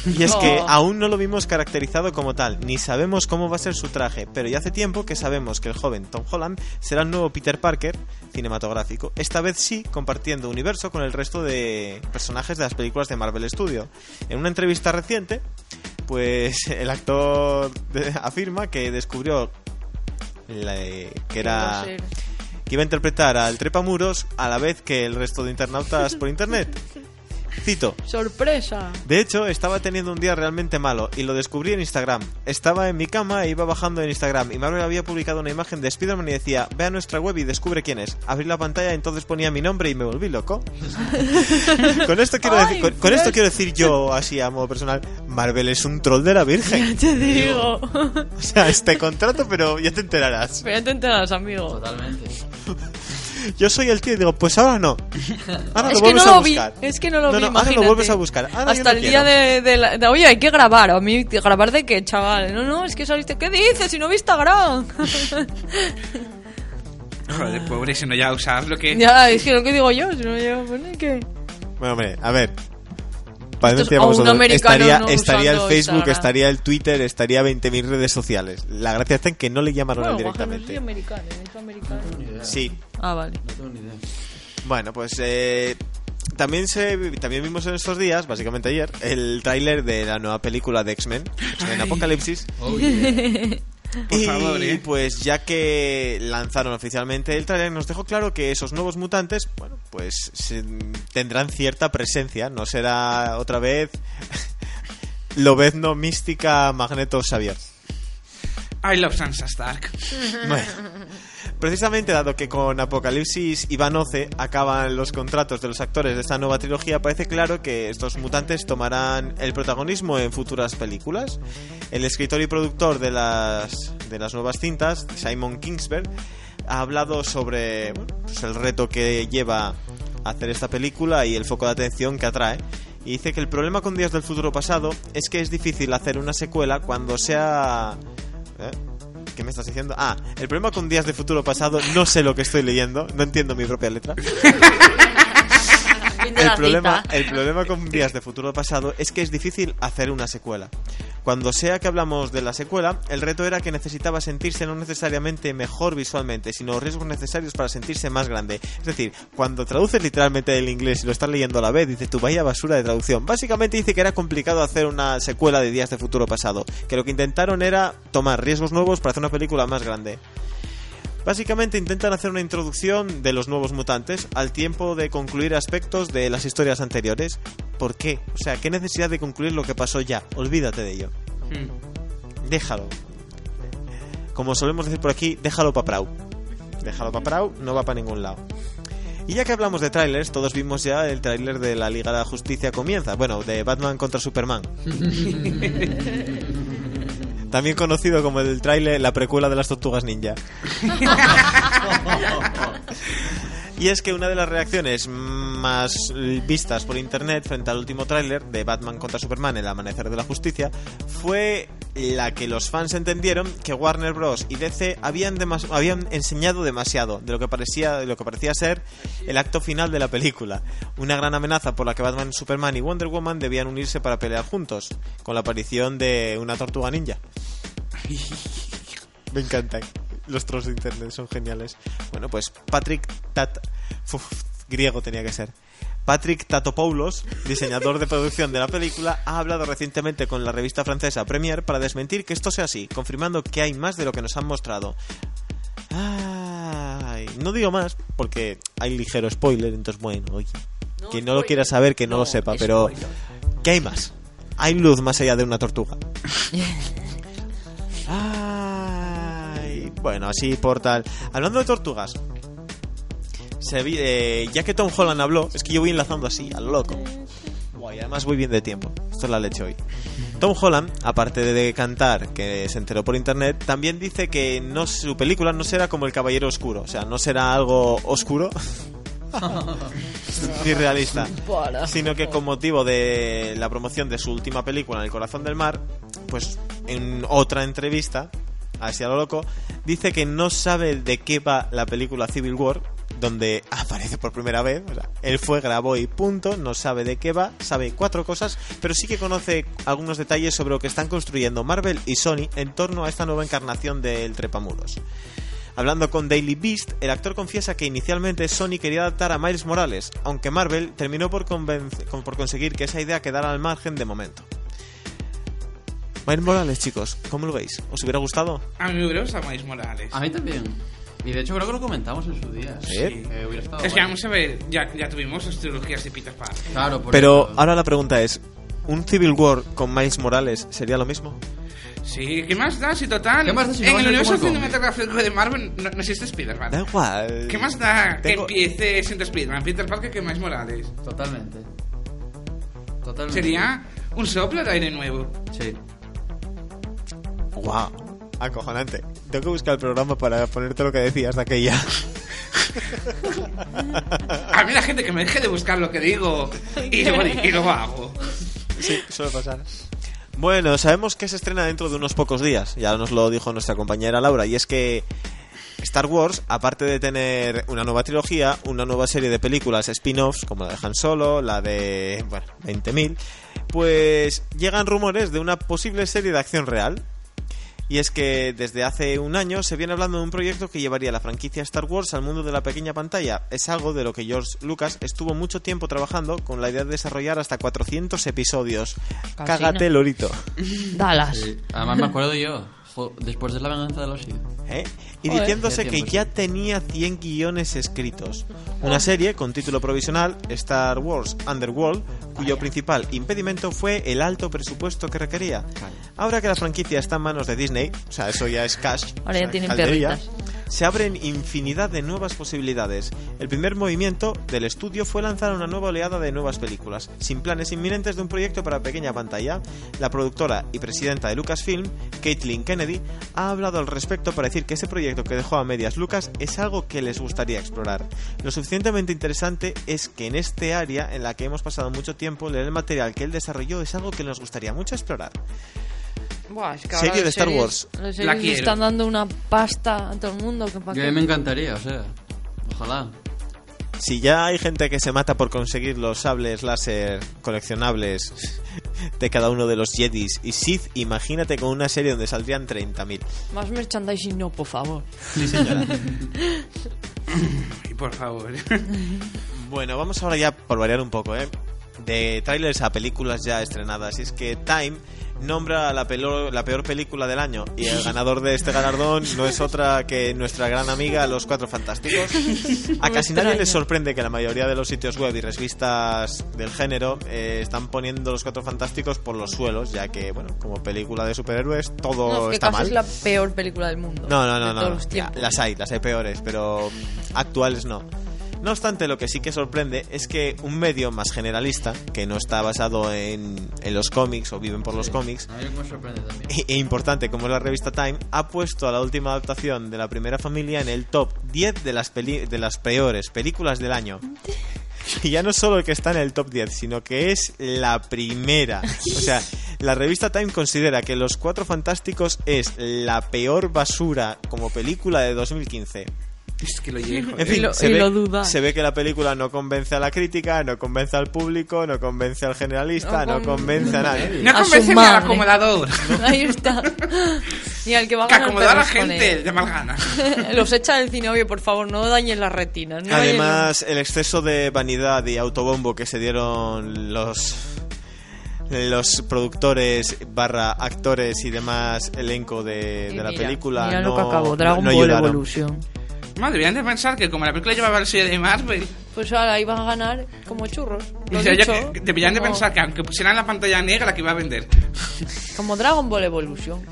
Y es que Oh. aún no lo vimos caracterizado como tal, ni sabemos cómo va a ser su traje, pero ya hace tiempo que sabemos que el joven Tom Holland será el nuevo Peter Parker cinematográfico, esta vez sí compartiendo universo con el resto de personajes de las películas de Marvel Studio. En una entrevista reciente, pues el actor afirma que descubrió la- que era que iba a interpretar al trepamuros a la vez que el resto de internautas por internet. Cito, ¡Sorpresa! de hecho, estaba teniendo un día realmente malo y lo descubrí en Instagram. Estaba en mi cama e iba bajando en Instagram y Marvel había publicado una imagen de Spider-Man y decía, ve a nuestra web y descubre quién es. Abrí la pantalla y entonces ponía mi nombre y me volví loco. con, esto quiero Ay, decir, con, con esto quiero decir yo, así a modo personal, Marvel es un troll de la Virgen. Ya te digo. O sea, este contrato, pero ya te enterarás. Pero ya te enteras, amigo. Totalmente. Yo soy el tío y digo, pues ahora no. Ahora Es lo que vuelves no a lo vi, buscar. es que no lo No, vi, no, ahora lo vuelves a buscar. Ahora Hasta no el día de, de la- de- Oye, hay que grabar. A mí, ¿grabar de qué, chaval? No, no, es que saliste... ¿Qué dices? Si no vi Instagram. Joder, pobre, si no ya usar lo que... ya, es que lo que digo yo, si no yo... Bueno, ¿y qué? Bueno, hombre, a ver. A un estaría, no estaría el Facebook, Instagram. estaría el Twitter, estaría 20.000 redes sociales. La gracia está en que no le llamaron Bueno, directamente. Sí. Ah, vale. No tengo ni idea. Bueno, pues eh, también se también vimos en estos días, básicamente ayer, el tráiler de la nueva película de X-Men, X-Men Apocalipsis. Oh, yeah. Por y favor, ¿eh? pues ya que lanzaron oficialmente el tráiler, nos dejó claro que esos nuevos mutantes, bueno, pues se- tendrán cierta presencia, no será otra vez Lobezno, Mística, Magneto, Xavier. I love Sansa Stark. Bueno, precisamente dado que con Apocalipsis y Van Oce acaban los contratos de los actores de esta nueva trilogía, parece claro que estos mutantes tomarán el protagonismo en futuras películas. El escritor y productor de las, de las nuevas cintas, Simon Kingsberg, ha hablado sobre pues el reto que lleva hacer esta película y el foco de atención que atrae. Y dice que el problema con Días del Futuro Pasado es que es difícil hacer una secuela cuando sea... ¿Eh? ¿Qué me estás diciendo? Ah, el problema con Días de Futuro Pasado, no sé lo que estoy leyendo, no entiendo mi propia letra. Fin de El la problema, cita. el problema con Días de Futuro Pasado es que es difícil hacer una secuela. Cuando sea que hablamos de la secuela, el reto era que necesitaba sentirse no necesariamente mejor visualmente, sino riesgos necesarios para sentirse más grande. Es decir, cuando traduces literalmente del inglés y lo estás leyendo a la vez, dice tu vaya basura de traducción. Básicamente dice que era complicado hacer una secuela de Días de Futuro Pasado, que lo que intentaron era tomar riesgos nuevos para hacer una película más grande. Básicamente intentan hacer una introducción de los nuevos mutantes al tiempo de concluir aspectos de las historias anteriores. ¿Por qué? O sea, ¿qué necesidad de concluir lo que pasó ya? Olvídate de ello. Mm. Déjalo. Como solemos decir por aquí, déjalo pa' Prau. Déjalo pa' Prau, no va para ningún lado. Y ya que hablamos de trailers, todos vimos ya el tráiler de la Liga de la Justicia comienza. Bueno, de Batman contra Superman. También conocido como el tráiler, la precuela de las Tortugas Ninja. Y es que una de las reacciones más vistas por internet frente al último tráiler de Batman contra Superman, El Amanecer de la Justicia, fue la que los fans entendieron que Warner Bros. y DC habían, enseñado demasiado de lo que parecía de lo que parecía ser el acto final de la película. Una gran amenaza por la que Batman, Superman y Wonder Woman debían unirse para pelear juntos, con la aparición de una tortuga ninja. Me encanta. Los trolls de internet son geniales. Bueno, pues Patrick Tat... Uf, griego tenía que ser. Patrick Tatopoulos, diseñador de producción de la película, ha hablado recientemente con la revista francesa Premiere para desmentir que esto sea así, confirmando que hay más de lo que nos han mostrado. Ay, no digo más porque hay ligero spoiler, entonces bueno, oye, quien no lo quiera saber que no, lo sepa, pero ¿qué hay más? Hay luz más allá de una tortuga. Ay, bueno, así por tal. Hablando de tortugas, se vi- eh, ya que Tom Holland habló, es que yo voy enlazando así, al loco. Guay, además voy bien de tiempo. Esto es la leche hoy. Tom Holland, aparte de cantar, que se enteró por internet, también dice que no su película no será como El Caballero Oscuro. O sea, no será algo oscuro ni realista. Sino que con motivo de la promoción de su última película, En el corazón del mar, pues en otra entrevista, así a lo loco, dice que no sabe de qué va la película Civil War, donde aparece por primera vez. O sea, él fue, grabó y punto, no sabe de qué va, sabe cuatro cosas, pero sí que conoce algunos detalles sobre lo que están construyendo Marvel y Sony en torno a esta nueva encarnación del Trepamuros. Hablando con Daily Beast, el actor confiesa que inicialmente Sony quería adaptar a Miles Morales, aunque Marvel terminó por, por conseguir que esa idea quedara al margen de momento. Miles Morales, chicos, ¿cómo lo veis? ¿Os hubiera gustado? A mí me hubiera gustado Miles Morales. A mí también. Y de hecho creo que lo comentamos en su día. ¿Sí? Que hubiera estado Es que guay. vamos a ver, ya, ya tuvimos las trilogías de Peter Pan. Claro, por Pero eso. ahora la pregunta es, ¿un Civil War con Miles Morales sería lo mismo? Sí, ¿qué más da si total? ¿Qué más da si no en el universo cinematográfico de Marvel no, no existe Da Spider-Man. igual. ¿Qué más da Tengo- que empiece siendo Spider-Man, Peter Parker que Miles Morales? Totalmente. Totalmente. Sería un soplo de aire nuevo. Sí. Wow, acojonante. Tengo que buscar el programa para ponerte lo que decías de aquella. A mí la gente que me deje de buscar lo que digo y, lo hago. Sí, suele pasar. Bueno, sabemos que se estrena dentro de unos pocos días. Ya nos lo dijo nuestra compañera Laura. Y es que Star Wars, aparte de tener una nueva trilogía, una nueva serie de películas spin-offs, como la de Han Solo, la de, bueno, 20.000, pues llegan rumores de una posible serie de acción real. Y es que desde hace un año se viene hablando de un proyecto que llevaría la franquicia Star Wars al mundo de la pequeña pantalla. Es algo de lo que George Lucas estuvo mucho tiempo trabajando con la idea de desarrollar hasta 400 episodios. Cágate. Lorito. Dallas. Sí. Además me acuerdo yo. Después de la venganza de los Sith. ¿Eh? Y Joder. diciéndose que ya tenía 100 guiones escritos. Una serie con título provisional, Star Wars Underworld, cuyo principal impedimento fue el alto presupuesto que requería. Ahora que la franquicia está en manos de Disney, o sea, eso ya es cash. Ahora o ya sea, tienen calderilla, perritas. Se abren infinidad de nuevas posibilidades. El primer movimiento del estudio fue lanzar una nueva oleada de nuevas películas, sin planes inminentes de un proyecto para pequeña pantalla. La productora y presidenta de Lucasfilm, Caitlin Kennedy, ha hablado al respecto para decir que ese proyecto que dejó a medias Lucas es algo que les gustaría explorar. Lo suficientemente interesante es que en este área en la que hemos pasado mucho tiempo, leer el material que él desarrolló es algo que nos gustaría mucho explorar. Buah, es que Serie de Star series- Wars. Las La series quiero. están dando una pasta a todo el mundo. Que Yo a mí me encantaría, o sea. Ojalá. Si ya hay gente que se mata por conseguir los sables láser coleccionables de cada uno de los Jedis y Sith, imagínate con una serie donde saldrían 30.000. Más merchandising no, por favor. Sí, señora. Y por favor. bueno, vamos ahora ya por variar un poco, ¿eh? De trailers a películas ya estrenadas. Y es que Time nombra la, pelo- la peor película del año y el ganador de este galardón no es otra que nuestra gran amiga Los Cuatro Fantásticos. A casi nadie les sorprende que la mayoría de los sitios web y revistas del género eh, están poniendo Los Cuatro Fantásticos por los suelos, ya que, bueno, como película de superhéroes todo No, es que está casi mal. es la peor película del mundo. No, no, no, no. Ya, las hay, las hay peores, pero actuales no. No obstante, lo que sí que sorprende es que un medio más generalista, que no está basado en, en los cómics o viven por los cómics, A mí me sorprende también. e, e importante como es la revista Time, ha puesto a la última adaptación de la primera familia en el top 10 de las, peli- de las peores películas del año. Y ya no solo el que está en el top 10, sino que es la primera. O sea, la revista Time considera que Los Cuatro Fantásticos es la peor basura como película de 2015. Es que lo llevo. En fin, lo- se, ve, lo duda. se ve que la película no convence a la crítica, no convence al público, no convence al generalista, No no, con- convence a nadie. No convence ni al acomodador. Ahí está. Ni al que va a Que ganar acomodó a la gente de mal gana. Los echa del cine, oye, por favor, no dañen las retinas. No dañen Además, el exceso de vanidad y autobombo que se dieron los los productores barra actores y demás elenco de, Y de la película mira no, lo que acabó, no- Dragon no Ball ayudaron. Evolution. Madre, deberían de pensar que como la película llevaba el sello de Marvel, Pues ahora iban a ganar como churros. Lo o sea, ya dicho, que- deberían de pensar que aunque pusieran la pantalla negra que iba a vender. Como Dragon Ball Evolution.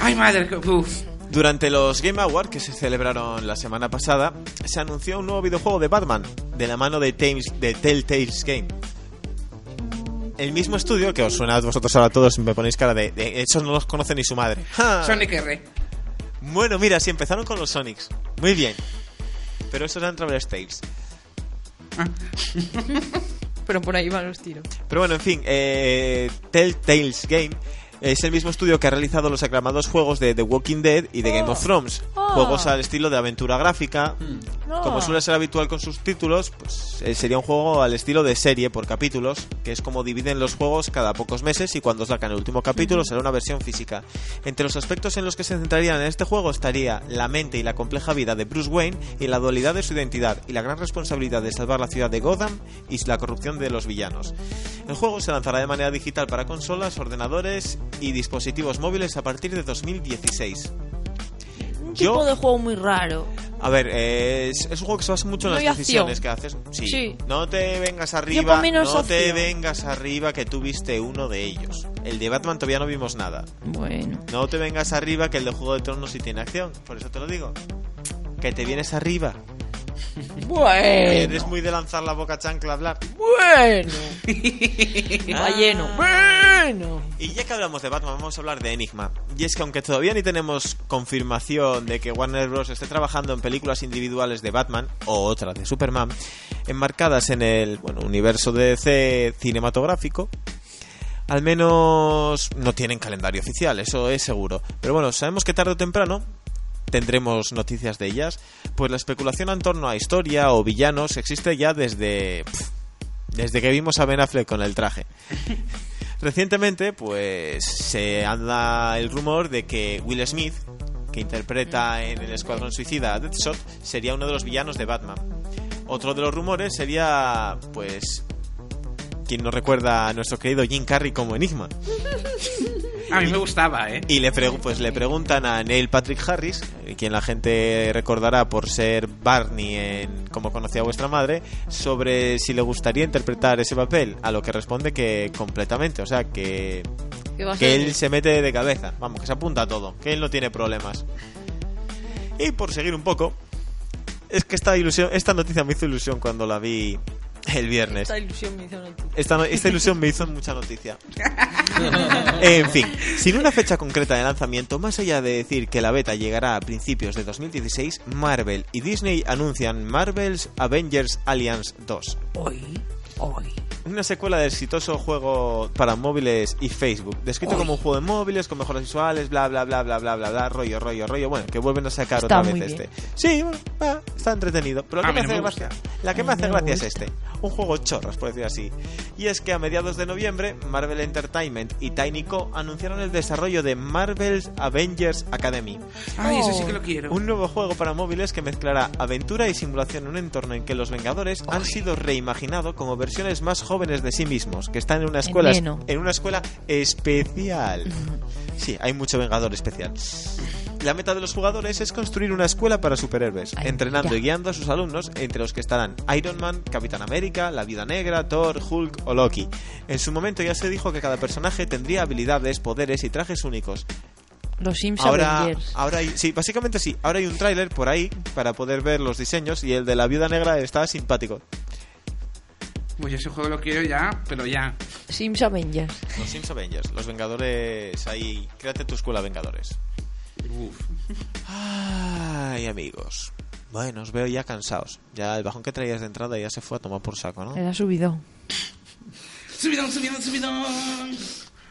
Ay, madre, que- uf. Durante los Game Awards que se celebraron la semana pasada, se anunció un nuevo videojuego de Batman de la mano de, Tales- de Telltale's Game. El mismo estudio que os suena a vosotros ahora todos, me ponéis cara de, de eso no los conoce ni su madre. ¡Ja! Sonic R. Bueno, mira, sí empezaron con los Sonics. Muy bien. Pero esos eran Traveler's Tales. Pero por ahí van los tiros. Pero bueno, en fin, eh, Telltale's Game es el mismo estudio que ha realizado los aclamados juegos de The Walking Dead y de Game of Thrones. Oh. Juegos al estilo de aventura gráfica. No. Como suele ser habitual con sus títulos, pues eh, sería un juego al estilo de serie por capítulos, que es como dividen los juegos cada pocos meses y cuando sacan el último capítulo será una versión física. Entre los aspectos en los que se centrarían en este juego estaría la mente y la compleja vida de Bruce Wayne y la dualidad de su identidad y la gran responsabilidad de salvar la ciudad de Gotham y la corrupción de los villanos. El juego se lanzará de manera digital para consolas, ordenadores y dispositivos móviles a partir de 2016. Un Yo- tipo de juego muy raro. A ver, eh, es, es un juego que se basa mucho en No las hay acción. decisiones que haces. Sí. Sí. No te vengas arriba, no te acción. vengas arriba que tú viste uno de ellos. El de Batman todavía no vimos nada. Bueno. No te vengas arriba que el de Juego de Tronos sí tiene acción. Por eso te lo digo. Que te vienes arriba. Bueno. Eres muy de lanzar la boca chancla a hablar. Bueno. Va lleno. Bueno. Y ya que hablamos de Batman, vamos a hablar de Enigma. Y es que aunque todavía ni tenemos confirmación de que Warner Bros. esté trabajando en películas individuales de Batman o otra de Superman, enmarcadas en el bueno, universo de DC cinematográfico, al menos no tienen calendario oficial, eso es seguro. Pero bueno, sabemos que tarde o temprano tendremos noticias de ellas, pues la especulación en torno a historia o villanos existe ya desde desde que vimos a Ben Affleck con el traje. Recientemente, pues se anda el rumor de que Will Smith, que interpreta en el Escuadrón Suicida a Deadshot, sería uno de los villanos de Batman. Otro de los rumores sería, pues, quien no recuerda a nuestro querido Jim Carrey como Enigma. A mí me gustaba, ¿eh? Y le, pregu- pues le preguntan a Neil Patrick Harris, eh, quien la gente recordará por ser Barney en Como conocía a vuestra madre, sobre si le gustaría interpretar ese papel. A lo que responde que completamente, o sea, que, ¿Qué va a que él se mete de cabeza. Vamos, que se apunta a todo, que él no tiene problemas. Y por seguir un poco, es que esta ilusión, esta noticia me hizo ilusión cuando la vi el viernes. Esta ilusión me hizo noticia. Esta, ilusión me hizo mucha noticia. en fin, sin una fecha concreta de lanzamiento, más allá de decir que la beta llegará a principios de 2016, Marvel y Disney anuncian Marvel's Avengers Alliance 2. Hoy, hoy. Una secuela del exitoso juego para móviles y Facebook, descrito como un juego de móviles con mejoras visuales, bla bla bla bla bla bla bla, rollo, rollo, rollo, bueno, que vuelven a sacar Está otra vez bien. este. Sí, bueno, está entretenido, pero la A que me hace me gracia, la que me mí hace me gracia es este, un juego chorras, por decir así. Y es que a mediados de noviembre, Marvel Entertainment y Tiny Co anunciaron el desarrollo de Marvel's Avengers Academy, Ay, eso Oh. sí que lo quiero. un nuevo juego para móviles que mezclará aventura y simulación en un entorno en que los Vengadores han sido reimaginados como versiones más jóvenes de sí mismos, que están en una escuela neno. en una escuela especial. Sí, hay mucho Vengador especial. La meta de los jugadores es construir una escuela para superhéroes, Ay, entrenando ya. y guiando a sus alumnos, entre los que estarán Iron Man, Capitán América, La Vida Negra, Thor, Hulk o Loki. En su momento ya se dijo que cada personaje tendría habilidades, poderes y trajes únicos, Los Sims Ahora, Avengers. ahora hay, sí, básicamente sí. Ahora hay un tráiler por ahí para poder ver los diseños y el de la viuda negra está simpático. Pues ese juego lo quiero ya, pero ya. Sims Avengers. Los Sims Avengers, los Vengadores ahí. Créate tu escuela Vengadores. Uf. Ay, amigos. Bueno, os veo ya cansados. Ya el bajón que traías de entrada ya se fue a tomar por saco, ¿no? Era subidón. Subidón, subidón, subidón.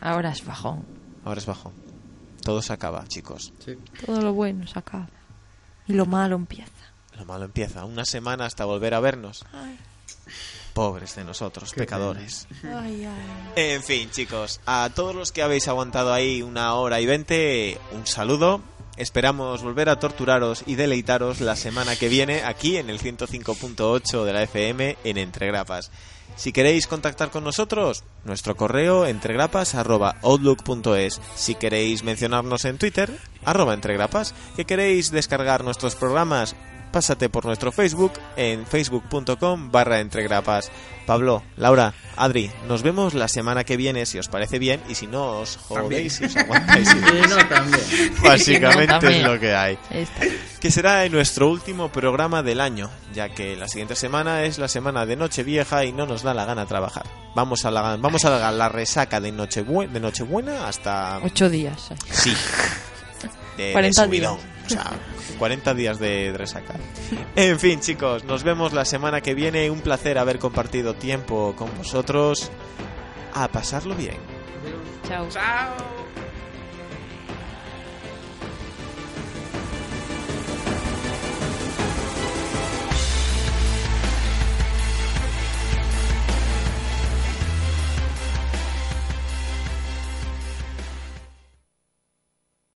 Ahora es bajón. Ahora es bajón. Todo se acaba, chicos. Todo lo bueno se acaba. Y lo malo empieza. Lo malo empieza. Una semana hasta volver a vernos. Ay. Pobres de nosotros, pecadores. Ay, ay. En fin, chicos, a todos los que habéis aguantado ahí una hora y veinte, un saludo. Esperamos volver a torturaros y deleitaros la semana que viene aquí en el 105.8 de la FM en Entregrapas. Si queréis contactar con nosotros, nuestro correo entregrapas@outlook.es. Si queréis mencionarnos en Twitter, arroba entregrapas. Que queréis descargar nuestros programas, pásate por nuestro Facebook en facebook.com barra entregrapas. Pablo, Laura, Adri, nos vemos la semana que viene si os parece bien y si no os jodéis y os aguantáis. y Sí, no, también. Básicamente es También. lo que hay. Que será en nuestro último programa del año, ya que la siguiente semana es la semana de Nochevieja y no nos da la gana trabajar. Vamos a la, vamos a la, la resaca de, Nochebue- de Nochebuena hasta... Ocho días. Sí. De, de 40 subidón. O sea, 40 días de resaca. En fin, chicos, nos vemos la semana que viene. Un placer haber compartido tiempo con vosotros. A pasarlo bien. Chao. Chao.